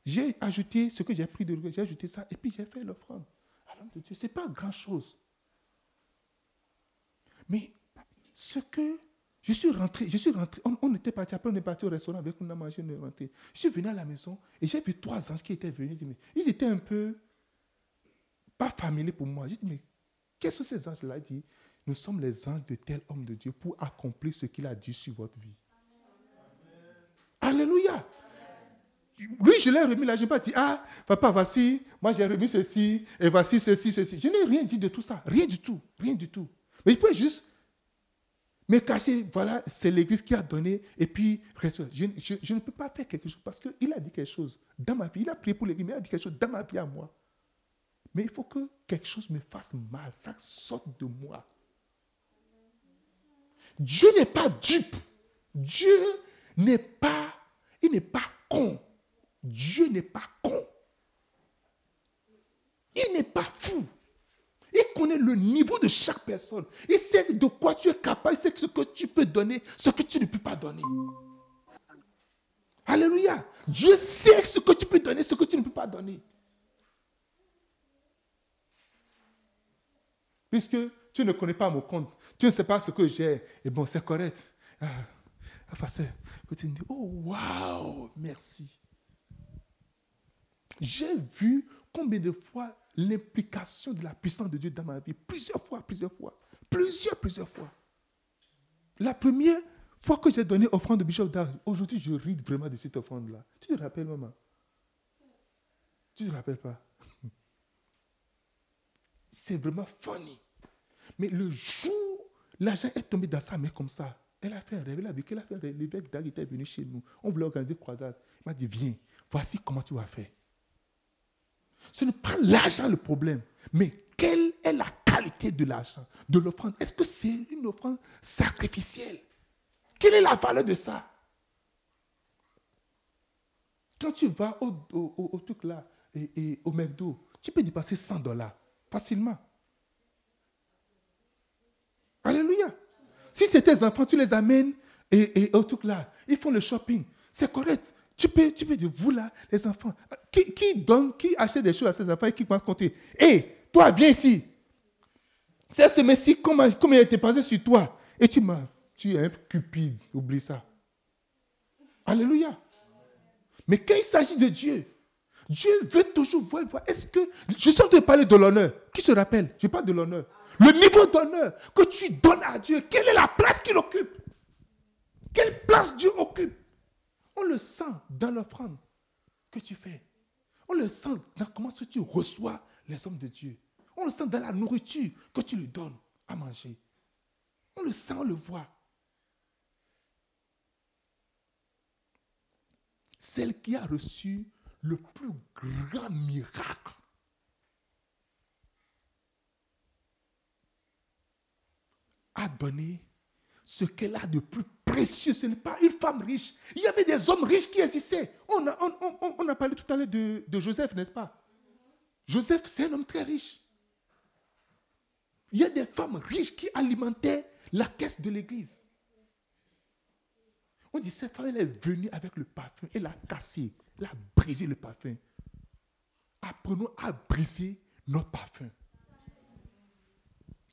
A: J'ai ajouté ce que j'ai pris de j'ai ajouté ça, et puis j'ai fait l'offrande à l'homme de Dieu. Ce n'est pas grand-chose. Mais ce que je suis rentré, je suis rentré, on, était parti, après on est parti au restaurant avec, on a mangé, on est rentré. Je suis venu à la maison et j'ai vu trois anges qui étaient venus. Ils étaient un peu, pas familiers pour moi. J'ai dit, mais qu'est-ce que ces anges-là disent? Nous sommes les anges de tel homme de Dieu pour accomplir ce qu'il a dit sur votre vie. Alléluia. Lui, je l'ai remis là, je n'ai pas dit, ah, papa, voici, moi j'ai remis ceci, et voici ceci, ceci. Je n'ai rien dit de tout ça, rien du tout, rien du tout. Mais il peut juste me cacher, voilà, c'est l'Église qui a donné, et puis, je, je, ne peux pas faire quelque chose parce qu'il a dit quelque chose dans ma vie. Il a prié pour l'Église, mais il a dit quelque chose dans ma vie à moi. Mais il faut que quelque chose me fasse mal, ça sorte de moi. Dieu n'est pas dupe. Dieu n'est pas, il n'est pas con. Dieu n'est pas con. Il n'est pas fou. Il connaît le niveau de chaque personne. Il sait de quoi tu es capable. Il sait ce que tu peux donner, ce que tu ne peux pas donner. Alléluia. Dieu sait ce que tu peux donner, ce que tu ne peux pas donner. Puisque tu ne connais pas mon compte, tu ne sais pas ce que j'ai. Et bon, c'est correct. Ah, ah tu dis, oh, waouh, merci. J'ai vu combien de fois l'implication de la puissance de Dieu dans ma vie. Plusieurs fois, plusieurs fois. Plusieurs, plusieurs fois. La première fois que j'ai donné offrande de Bishop d'Arc, aujourd'hui je ris vraiment de cette offrande-là. Tu te rappelles, maman? Tu ne te rappelles pas? C'est vraiment funny. Mais le jour, l'argent est tombé dans sa main comme ça. Elle a fait un rêve, elle a vu qu'elle a fait un rêve. L'évêque d'Arc était venu chez nous. On voulait organiser une croisade. Il m'a dit, viens, voici comment tu vas faire. Ce n'est pas l'argent le problème, mais quelle est la qualité de l'argent, de l'offrande? Est-ce que c'est une offrande sacrificielle? Quelle est la valeur de ça? Quand tu vas au, truc là, et, au McDo, tu peux dépenser 100 dollars facilement. Alléluia. Si c'est tes enfants, tu les amènes et, au truc là, ils font le shopping. C'est correct. Tu peux, tu peux dire, vous là, les enfants, qui, donne, qui achète des choses à ses enfants et qui va compter? Hé, toi, viens ici. C'est ce Messie, comment, il a passé sur toi? Et tu m'as, tu es un cupide, oublie ça. Alléluia. Mais quand il s'agit de Dieu, Dieu veut toujours voir, est-ce que, je suis en train de parler de l'honneur. Qui se rappelle? Je parle de l'honneur. Le niveau d'honneur que tu donnes à Dieu, quelle est la place qu'il occupe? Quelle place Dieu occupe? On le sent dans l'offrande que tu fais. On le sent dans comment tu reçois les hommes de Dieu. On le sent dans la nourriture que tu lui donnes à manger. On le sent, on le voit. Celle qui a reçu le plus grand miracle a donné ce qu'elle a de plus précieux. Ce n'est pas une femme riche. Il y avait des hommes riches qui existaient. On a, parlé tout à l'heure de, de Joseph, n'est-ce pas? Joseph, c'est un homme très riche. Il y a des femmes riches qui alimentaient la caisse de l'église. On dit, cette femme, elle est venue avec le parfum, elle a cassé, elle a brisé le parfum. Apprenons à briser notre parfum.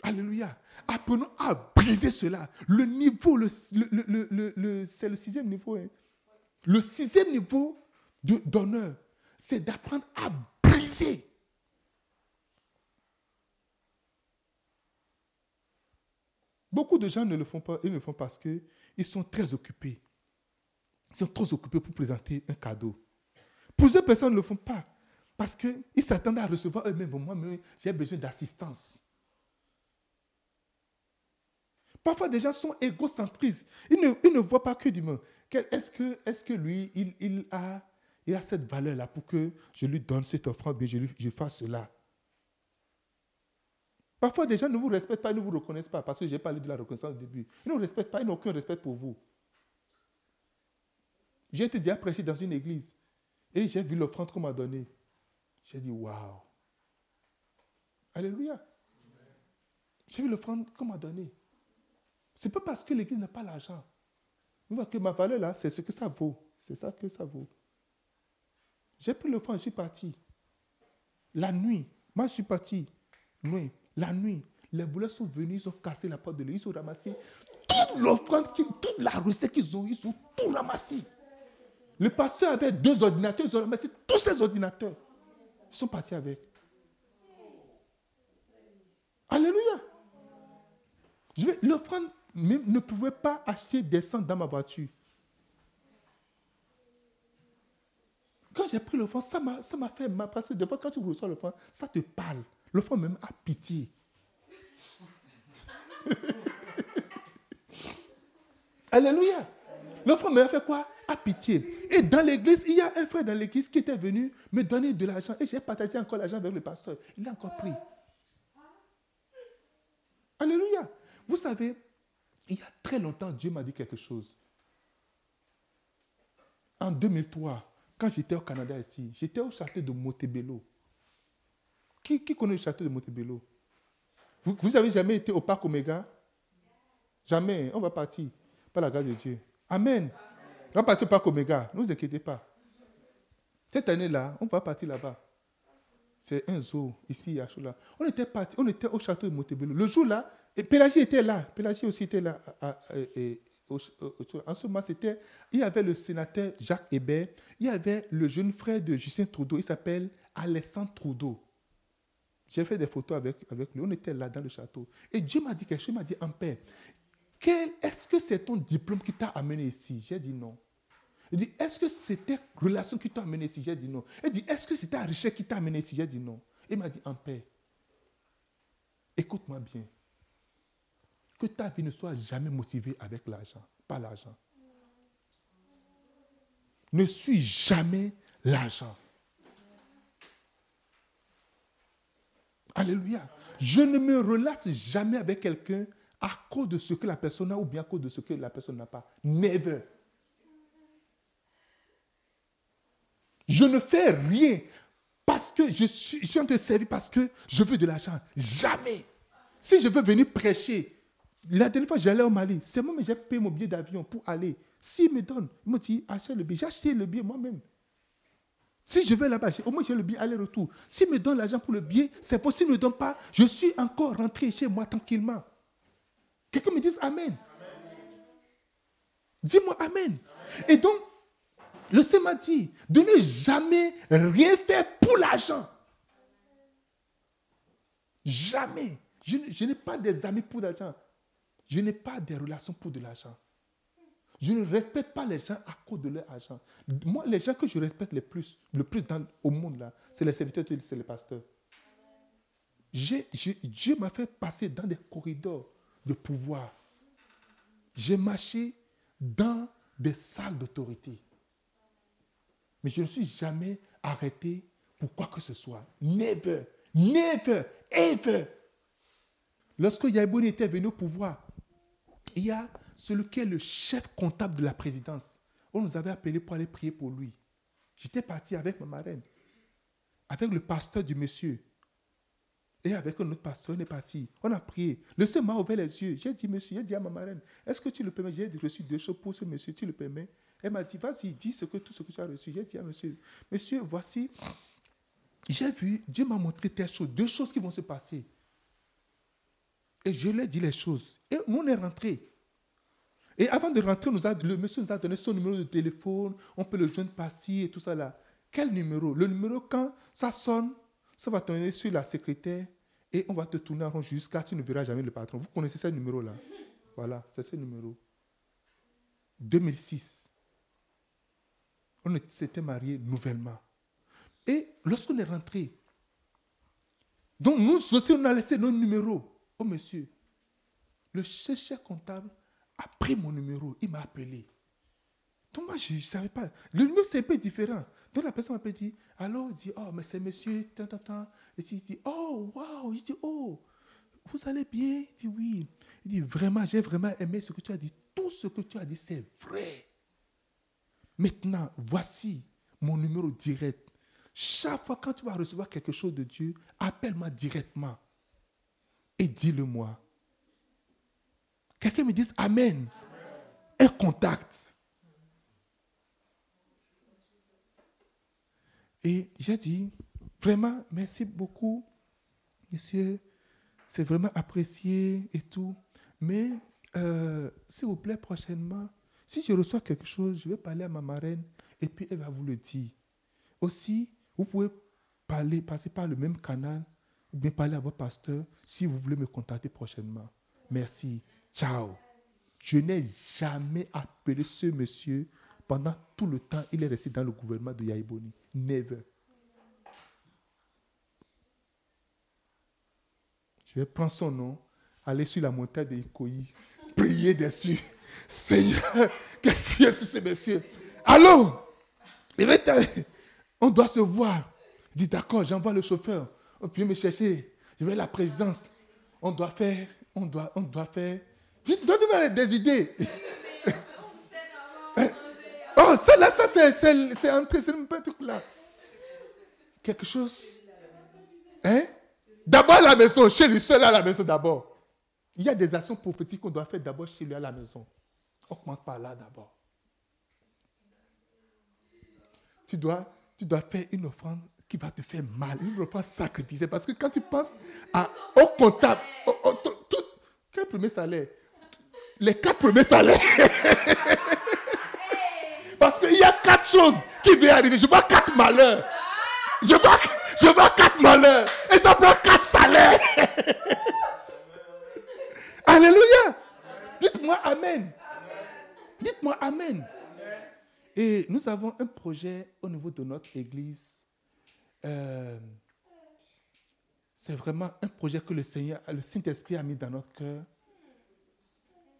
A: Alléluia. Apprenons à briser cela. Le niveau, c'est le sixième niveau. Hein. Le sixième niveau d'honneur, c'est d'apprendre à briser Beaucoup de gens ne le font pas, ils ne le font parce qu'ils sont très occupés. Ils sont trop occupés pour présenter un cadeau. Plusieurs personnes ne le font pas parce qu'ils s'attendent à recevoir eux-mêmes. Moi, j'ai besoin d'assistance. Parfois, des gens sont égocentristes. Ils ne, voient pas que du monde. Est-ce que, lui, il, a, cette valeur-là pour que je lui donne cette offrande, et je, je fasse cela? Parfois, des gens ne vous respectent pas, ils ne vous reconnaissent pas, parce que j'ai parlé de la reconnaissance au début. Ils ne vous respectent pas, ils n'ont aucun respect pour vous. J'ai été déjà prêché dans une église et j'ai vu l'offrande qu'on m'a donnée. J'ai dit, waouh. Alléluia. J'ai vu l'offrande qu'on m'a donnée. Ce n'est pas parce que l'église n'a pas l'argent. Vous voyez que ma valeur là, c'est ce que ça vaut. C'est ça que ça vaut. J'ai pris l'offrande, je suis parti. La nuit, moi je suis parti. Nuit. La nuit, les voleurs sont venus, ils ont cassé la porte de l'église, ils ont ramassé toute l'offrande, toute la recette qu'ils ont, ils ont tout ramassé. Le pasteur avait deux ordinateurs, ils ont ramassé tous ces ordinateurs. Ils sont partis avec. Alléluia. L'offrande ne pouvait pas acheter des descendre dans ma voiture. Quand j'ai pris l'offrande, ça m'a fait mal. Parce que des fois, quand tu reçois l'offrande, ça te parle. L'enfant même a pitié. Alléluia. L'enfant même a fait quoi? A pitié. Et dans l'église, il y a un frère dans l'église qui était venu me donner de l'argent. Et j'ai partagé encore l'argent avec le pasteur. Il a encore pris. Alléluia. Vous savez, il y a très longtemps, Dieu m'a dit quelque chose. En 2003, quand j'étais au Canada ici, j'étais au château de Montebello. Qui, connaît le château de Montebello vous, vous avez jamais été au parc Omega? Jamais. On va partir. Par la grâce de Dieu. Amen. On va partir au parc Omega. Ne vous inquiétez pas. Cette année-là, on va partir là-bas. C'est un zoo ici à Choula. On était parti, on était au château de Montebello. Le jour-là, et Pélagie était là. Pélagie aussi était là. en ce moment, c'était, il y avait le sénateur Jacques Hébert, il y avait le jeune frère de Justin Trudeau, il s'appelle Alessandre Trudeau. J'ai fait des photos avec, avec lui. On était là dans le château. Et Dieu m'a dit quelque chose. Il m'a dit, en paix, est-ce que c'est ton diplôme qui t'a amené ici? J'ai dit non. Il dit, est-ce que c'était relation qui t'a amené ici? J'ai dit non. Il dit, est-ce que c'était la richesse qui t'a amené ici? J'ai dit non. Il m'a dit, en paix, écoute-moi bien. Que ta vie ne soit jamais motivée avec l'argent, pas l'argent. Ne suis jamais l'argent. Alléluia. Je ne me relate jamais avec quelqu'un à cause de ce que la personne a ou bien à cause de ce que la personne n'a pas. Never. Je ne fais rien parce que je suis, en train de servir parce que je veux de l'argent. Jamais. Si je veux venir prêcher, la dernière fois j'allais au Mali, c'est moi mais j'ai payé mon billet d'avion pour aller. S'il me donne, il me dit achète le billet. J'ai acheté le billet moi-même. Si je vais là-bas, au moins j'ai le billet aller-retour. S'il me donne l'argent pour le billet, c'est possible, ne me donne pas, je suis encore rentré chez moi tranquillement. Quelqu'un me dise Amen. Dis-moi Amen. Et donc, le Seigneur m'a dit de ne jamais rien faire pour l'argent. Jamais. Je n'ai pas des amis pour l'argent. Je n'ai pas des relations pour de l'argent. Je ne respecte pas les gens à cause de leur argent. Moi, les gens que je respecte le plus, le plus dans, au monde, c'est les serviteurs, c'est les pasteurs. Dieu m'a fait passer dans des corridors de pouvoir. J'ai marché dans des salles d'autorité. Mais je ne suis jamais arrêté pour quoi que ce soit. Never, never, ever. Lorsque Yaiboni était venu au pouvoir, il y a celui qui est le chef comptable de la présidence. On nous avait appelé pour aller prier pour lui. J'étais parti avec ma marraine, avec le pasteur du monsieur. Et avec un autre pasteur, on est parti. On a prié. Le Seigneur m'a ouvert les yeux. J'ai dit, monsieur, j'ai dit à ma marraine, est-ce que tu le permets? J'ai reçu deux choses pour ce monsieur, tu le permets? Elle m'a dit, vas-y, dis que, tout ce que tu as reçu. J'ai dit à monsieur, monsieur, voici, j'ai vu, Dieu m'a montré telle chose, deux choses qui vont se passer. Et je lui ai dit les choses. Et nous, on est rentrés. Et avant de rentrer, le monsieur nous a donné son numéro de téléphone. On peut le joindre par-ci et tout ça là. Quel numéro? Le numéro, quand ça sonne, ça va tourner sur la secrétaire et on va te tourner en rond jusqu'à tu ne verras jamais le patron. Vous connaissez ce numéro-là? Voilà, c'est ce numéro. 2006. On s'était mariés nouvellement. Et lorsqu'on est rentré, donc nous aussi, on a laissé nos numéros au monsieur. Le chef comptable a pris mon numéro, il m'a appelé. Donc moi, je ne savais pas. Le numéro, c'est un peu différent. Donc la personne m'a dit, alors il dit, oh, mais c'est monsieur, tant, tant, tant. Et il dit, oh, waouh. Je dis, oh, vous allez bien? Il dit, oui. Il dit, vraiment, j'ai vraiment aimé ce que tu as dit. Tout ce que tu as dit, c'est vrai. Maintenant, voici mon numéro direct. Chaque fois quand tu vas recevoir quelque chose de Dieu, appelle-moi directement et dis-le-moi. Quelqu'un me dise Amen. Un contact. Et j'ai dit, vraiment, merci beaucoup, monsieur. C'est vraiment apprécié et tout. Mais, euh, s'il vous plaît, prochainement, si je reçois quelque chose, je vais parler à ma marraine et puis elle va vous le dire. Aussi, vous pouvez parler, passer par le même canal ou bien parler à votre pasteur si vous voulez me contacter prochainement. Merci. Ciao. Je n'ai jamais appelé ce monsieur pendant tout le temps. Il est resté dans le gouvernement de Yaiboni. Never. Je vais prendre son nom, aller sur la montagne de Ikoyi, prier dessus. Seigneur, qu'est-ce a sur ce monsieur? Allô? On doit se voir. Il dit d'accord, j'envoie le chauffeur. Peut me chercher. Je vais à la présidence. On doit faire. On doit, on doit faire. Donnez-moi des idées. Oh, ça là, ça c'est, c'est, c'est entré, c'est un truc là. Quelque chose. Hein? D'abord à la maison, chez lui seul à la maison d'abord. Il y a des actions prophétiques qu'on doit faire d'abord chez lui à la maison. On commence par là d'abord. Tu dois, tu dois faire une offrande qui va te faire mal, une offrande sacrifiée. Parce que quand tu penses à, au comptable, au- au- tout, quel premier salaire? Les quatre premiers salaires. Parce qu'il y a quatre choses qui vont arriver. Je vois quatre malheurs. Je vois, je vois quatre malheurs. Et ça prend quatre salaires. Alléluia. Dites-moi Amen. Dites-moi Amen. Et nous avons un projet au niveau de notre église. Euh, c'est vraiment un projet que le Seigneur, le Saint-Esprit a mis dans notre cœur.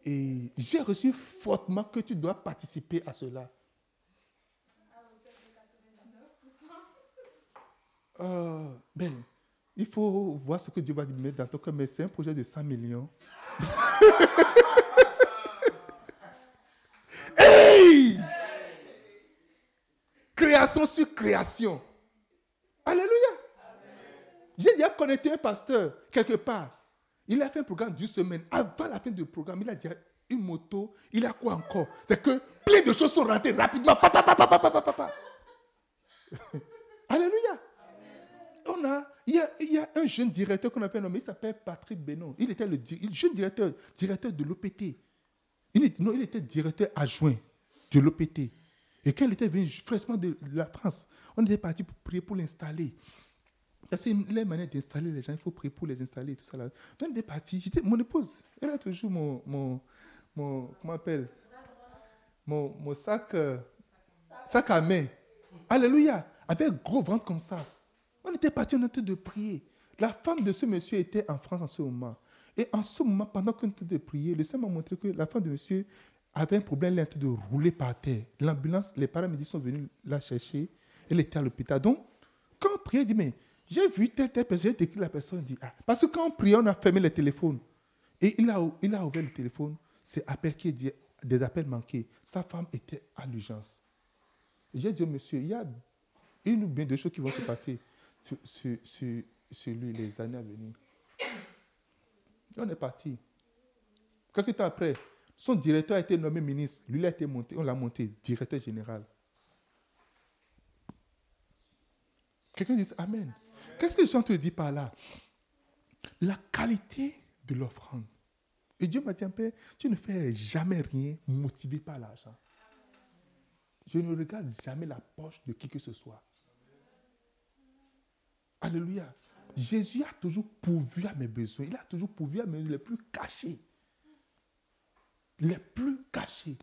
A: Et j'ai reçu fortement que tu dois participer à cela. Euh, ben, Il faut voir ce que Dieu va mettre dans ton cœur, mais c'est un projet de 100 millions. hey! Création sur création. Alléluia. J'ai déjà connecté un pasteur quelque part. Il a fait un programme d'une semaine. Avant la fin du programme, il a déjà une moto. Il a quoi encore? C'est que plein de choses sont rentrées rapidement. Alléluia. On a, il, y a, il y a un jeune directeur qu'on a fait nommer, il s'appelle Patrick Benon. Il était le, jeune directeur, directeur de l'OPT. Il, non, il était directeur adjoint de l'OPT. Et quand il était venu fraîchement de la France, on était parti pour prier pour l'installer. Parce que les manières d'installer les gens, il faut prier pour les installer tout ça. Là. Donc, on est parti. Mon épouse, elle a toujours mon, mon, mon comment appelle? Mon, mon sac, euh, sac à main. Alléluia. Avec gros ventre comme ça. On était parti, on était de prier. La femme de ce monsieur était en France en ce moment. Et en ce moment, pendant qu'on était de prier, le Seigneur m'a montré que la femme de monsieur avait un problème, elle était de rouler par terre. L'ambulance, les paramédicaux sont venus la chercher. Elle était à l'hôpital. Donc, quand on priait, il dit, mais j'ai vu telle, personne, j'ai décrit la personne, dit, ah. Parce que quand on priait, on a fermé le téléphone. Et il a, ouvert le téléphone, c'est appel qui dit, des appels manqués. Sa femme était à l'urgence. J'ai dit, monsieur, il y a une ou bien deux choses qui vont se passer sur, lui les années à venir. on est parti. Quelques temps après, son directeur a été nommé ministre. Lui, a été monté, on l'a monté directeur général. Quelqu'un dit Amen. Qu'est-ce que Jean te dit par là? La qualité de l'offrande. Et Dieu m'a dit, Père, tu ne fais jamais rien motivé par l'argent. Je ne regarde jamais la poche de qui que ce soit. Alléluia. Jésus a toujours pourvu à mes besoins. Il a toujours pourvu à mes besoins les plus cachés. Les plus cachés.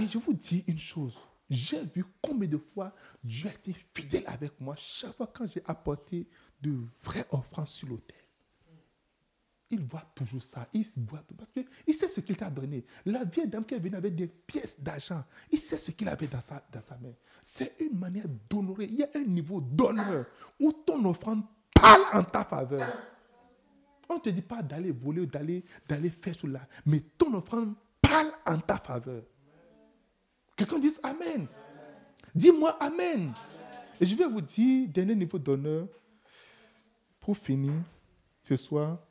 A: Et je vous dis une chose. J'ai vu combien de fois Dieu a été fidèle avec moi chaque fois quand j'ai apporté de vraies offrandes sur l'autel. Il voit toujours ça. Il voit sait ce qu'il t'a donné. La vieille dame qui est venue avec des pièces d'argent, il sait ce qu'il avait dans sa, dans sa main. C'est une manière d'honorer. Il y a un niveau d'honneur où ton offrande parle en ta faveur. On ne te dit pas d'aller voler ou d'aller, d'aller faire cela. Mais ton offrande parle en ta faveur. Quelqu'un dise Amen. Dis-moi Amen. Et je vais vous dire, dernier niveau d'honneur, pour finir ce soir.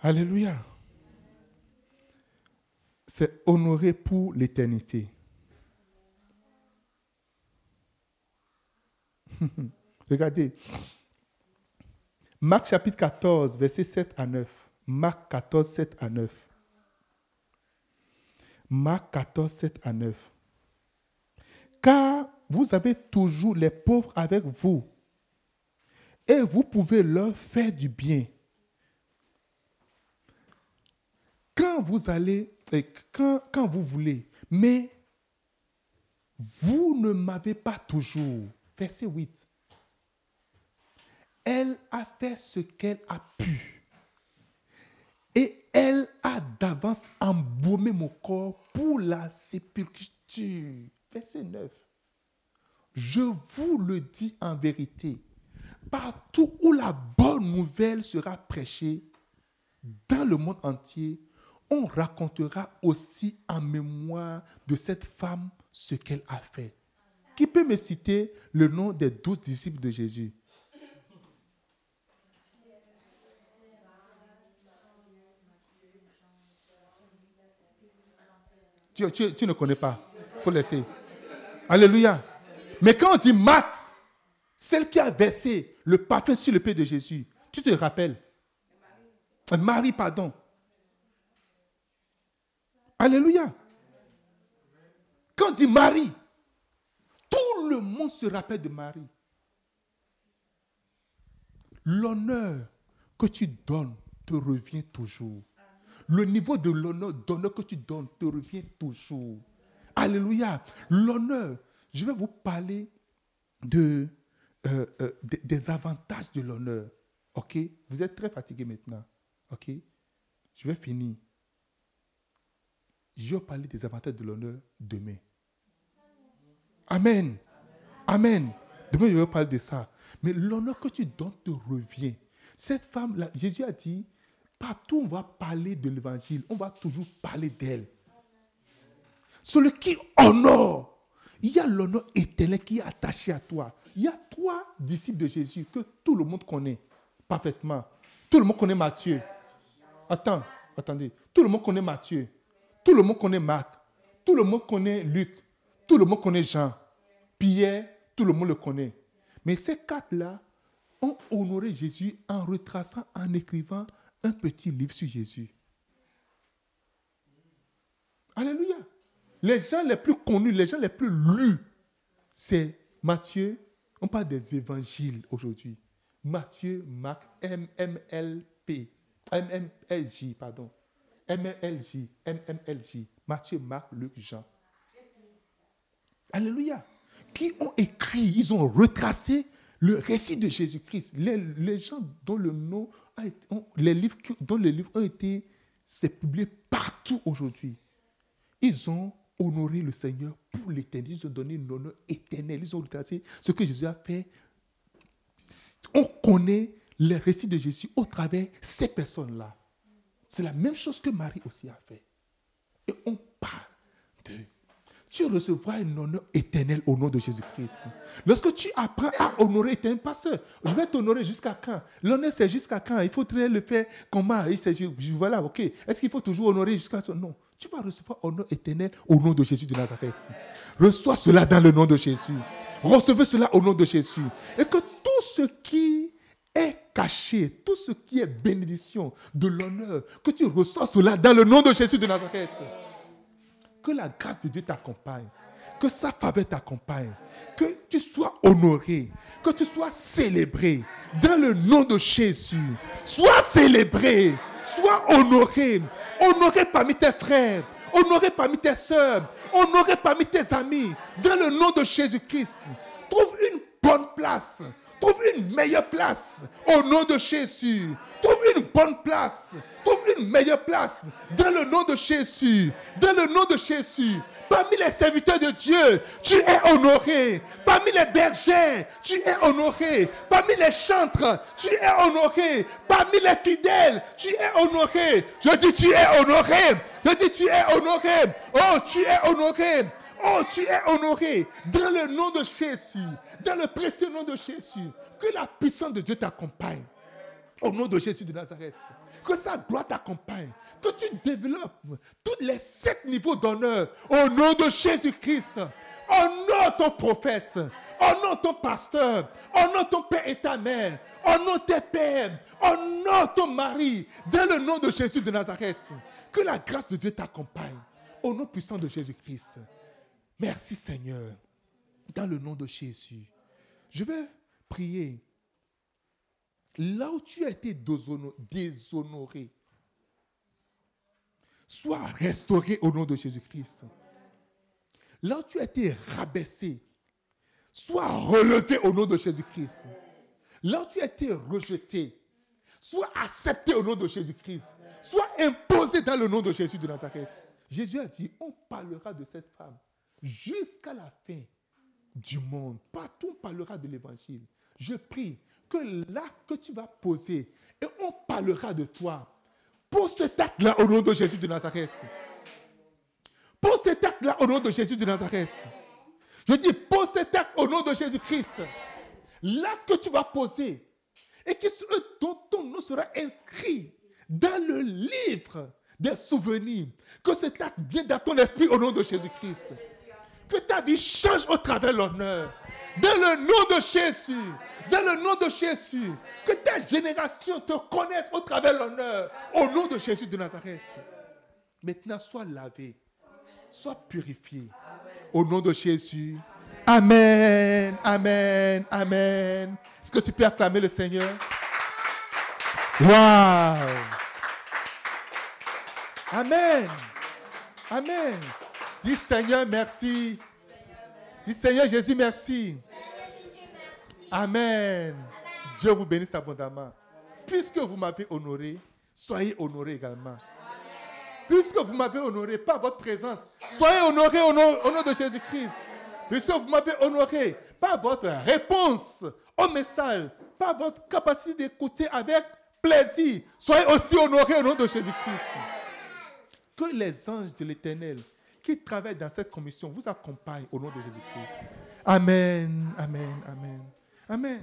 A: Alléluia. C'est honoré pour l'éternité. Regardez. Marc chapitre 14, verset 7 à 9. Marc 14, 7 à 9. Marc 14, 7 à 9. Car vous avez toujours les pauvres avec vous et vous pouvez leur faire du bien. Quand vous allez, quand, quand vous voulez, mais vous ne m'avez pas toujours verset 8. Elle a fait ce qu'elle a pu. Et elle a d'avance embaumé mon corps pour la sépulture. Verset 9. Je vous le dis en vérité, partout où la bonne nouvelle sera prêchée, dans le monde entier, on racontera aussi en mémoire de cette femme ce qu'elle a fait. Qui peut me citer le nom des douze disciples de Jésus? Tu, ne connais pas. Il faut laisser. Alléluia. Mais quand on dit Matt, celle qui a versé le parfum sur le pied de Jésus, tu te rappelles? Marie, pardon. Alléluia. Quand on dit Marie, tout le monde se rappelle de Marie. L'honneur que tu donnes te revient toujours. Le niveau de l'honneur, d'honneur que tu donnes te revient toujours. Alléluia. L'honneur, je vais vous parler de, euh, euh, des avantages de l'honneur. OK? Vous êtes très fatigué maintenant. Ok? Je vais finir. Je vais parler des avantages de l'honneur demain. Amen. Amen. Demain, je vais parler de ça. Mais l'honneur que tu donnes te revient. Cette femme-là, Jésus a dit, partout on va parler de l'évangile, on va toujours parler d'elle. Celui qui honore, il y a l'honneur éternel qui est attaché à toi. Il y a trois disciples de Jésus que tout le monde connaît parfaitement. Tout le monde connaît Matthieu. Attends, attendez. Tout le monde connaît Matthieu. Tout le monde connaît Marc. Tout le monde connaît Luc. Tout le monde connaît Jean. Pierre, tout le monde le connaît. Mais ces quatre-là ont honoré Jésus en retraçant, en écrivant un petit livre sur Jésus. Alléluia. Les gens les plus connus, les gens les plus lus, c'est Matthieu. On parle des évangiles aujourd'hui. Matthieu, Marc, MMLP, MMLJ, pardon. MMLJ, MMLJ. Matthieu, Marc, Luc, Jean. Alléluia. Qui ont écrit, ils ont retracé le récit de Jésus-Christ. Les, gens dont le nom les livres dont les livres ont été c'est publié partout aujourd'hui. Ils ont honoré le Seigneur pour l'éternité. Ils ont donné une honneur éternelle. Ils ont retracé ce que Jésus a fait. On connaît les récits de Jésus au travers ces personnes-là. C'est la même chose que Marie aussi a fait. Et on parle de tu recevras un honneur éternel au nom de Jésus-Christ. Lorsque tu apprends à honorer ton pasteur, je vais t'honorer jusqu'à quand? L'honneur, c'est jusqu'à quand? Il faudrait le faire comment? Il Voilà, ok. Est-ce qu'il faut toujours honorer jusqu'à Non. Tu vas recevoir honneur éternel au nom de Jésus de Nazareth. Reçois cela dans le nom de Jésus. Recevez cela au nom de Jésus. Et que tout ce qui est caché, tout ce qui est bénédiction de l'honneur, que tu reçois cela dans le nom de Jésus de Nazareth. Que la grâce de Dieu t'accompagne. Que sa faveur t'accompagne. Que tu sois honoré. Que tu sois célébré. Dans le nom de Jésus. Sois célébré. Sois honoré. Honoré parmi tes frères. Honoré parmi tes soeurs. Honoré parmi tes amis. Dans le nom de Jésus-Christ. Trouve une bonne place Trouve une meilleure place au nom de Jésus. Trouve une bonne place. Trouve une meilleure place dans le nom de Jésus. Dans le nom de Jésus. Parmi les serviteurs de Dieu, tu es honoré. Parmi les bergers, tu es honoré. Parmi les chantres, tu es honoré. Parmi les fidèles, tu es honoré. Je dis tu es honoré. Je dis tu es honoré. Oh, tu es honoré. Oh, tu es honoré dans le nom de Jésus, dans le précieux nom de Jésus. Que la puissance de Dieu t'accompagne. Au nom de Jésus de Nazareth. Que sa gloire t'accompagne. Que tu développes tous les sept niveaux d'honneur. Au nom de Jésus-Christ. Honore ton prophète. Honore ton pasteur. Honore ton père et ta mère. Honore tes pères. Honore ton mari. Dans le nom de Jésus de Nazareth. Que la grâce de Dieu t'accompagne. Au nom puissant de Jésus-Christ. Merci Seigneur. Dans le nom de Jésus. Je vais prier. Là où tu as été déshonoré, sois restauré au nom de Jésus-Christ. Là où tu as été rabaissé, sois relevé au nom de Jésus-Christ. Là où tu as été rejeté, sois accepté au nom de Jésus-Christ. Sois imposé dans le nom de Jésus de Nazareth. Jésus a dit, on parlera de cette femme jusqu'à la fin du monde. Partout on parlera de l'évangile. Je prie que l'acte que tu vas poser, et on parlera de toi. Pour cet acte-là, au nom de Jésus de Nazareth. Pour cet acte-là, au nom de Jésus de Nazareth. Je dis, pour cet acte, au nom de Jésus-Christ. L'acte que tu vas poser, et que dont ton nom sera inscrit dans le livre des souvenirs. Que cet acte vienne dans ton esprit au nom de Jésus-Christ. Que ta vie change au travers de l'honneur. Dans le nom de Jésus. Dans le nom de Jésus. Que ta génération te connaisse au travers de l'honneur. Au nom de Jésus de Nazareth. Maintenant, sois lavé. Sois purifié. Au nom de Jésus. Amen. Amen. Amen. Est-ce que tu peux acclamer le Seigneur? Wow. Amen. Amen. Dis Seigneur, merci. Dis Seigneur Jésus, merci. Amen. Dieu vous bénisse abondamment. Puisque vous m'avez honoré, soyez honorés également. Puisque vous m'avez honoré par votre présence, soyez honorés au nom, de Jésus-Christ. Puisque vous m'avez honoré par votre réponse au message, par votre capacité d'écouter avec plaisir, soyez aussi honorés au nom de Jésus-Christ. Que les anges de l'Éternel qui travaillent dans cette commission vous accompagnent au nom de Jésus-Christ. Amen, amen, amen, amen.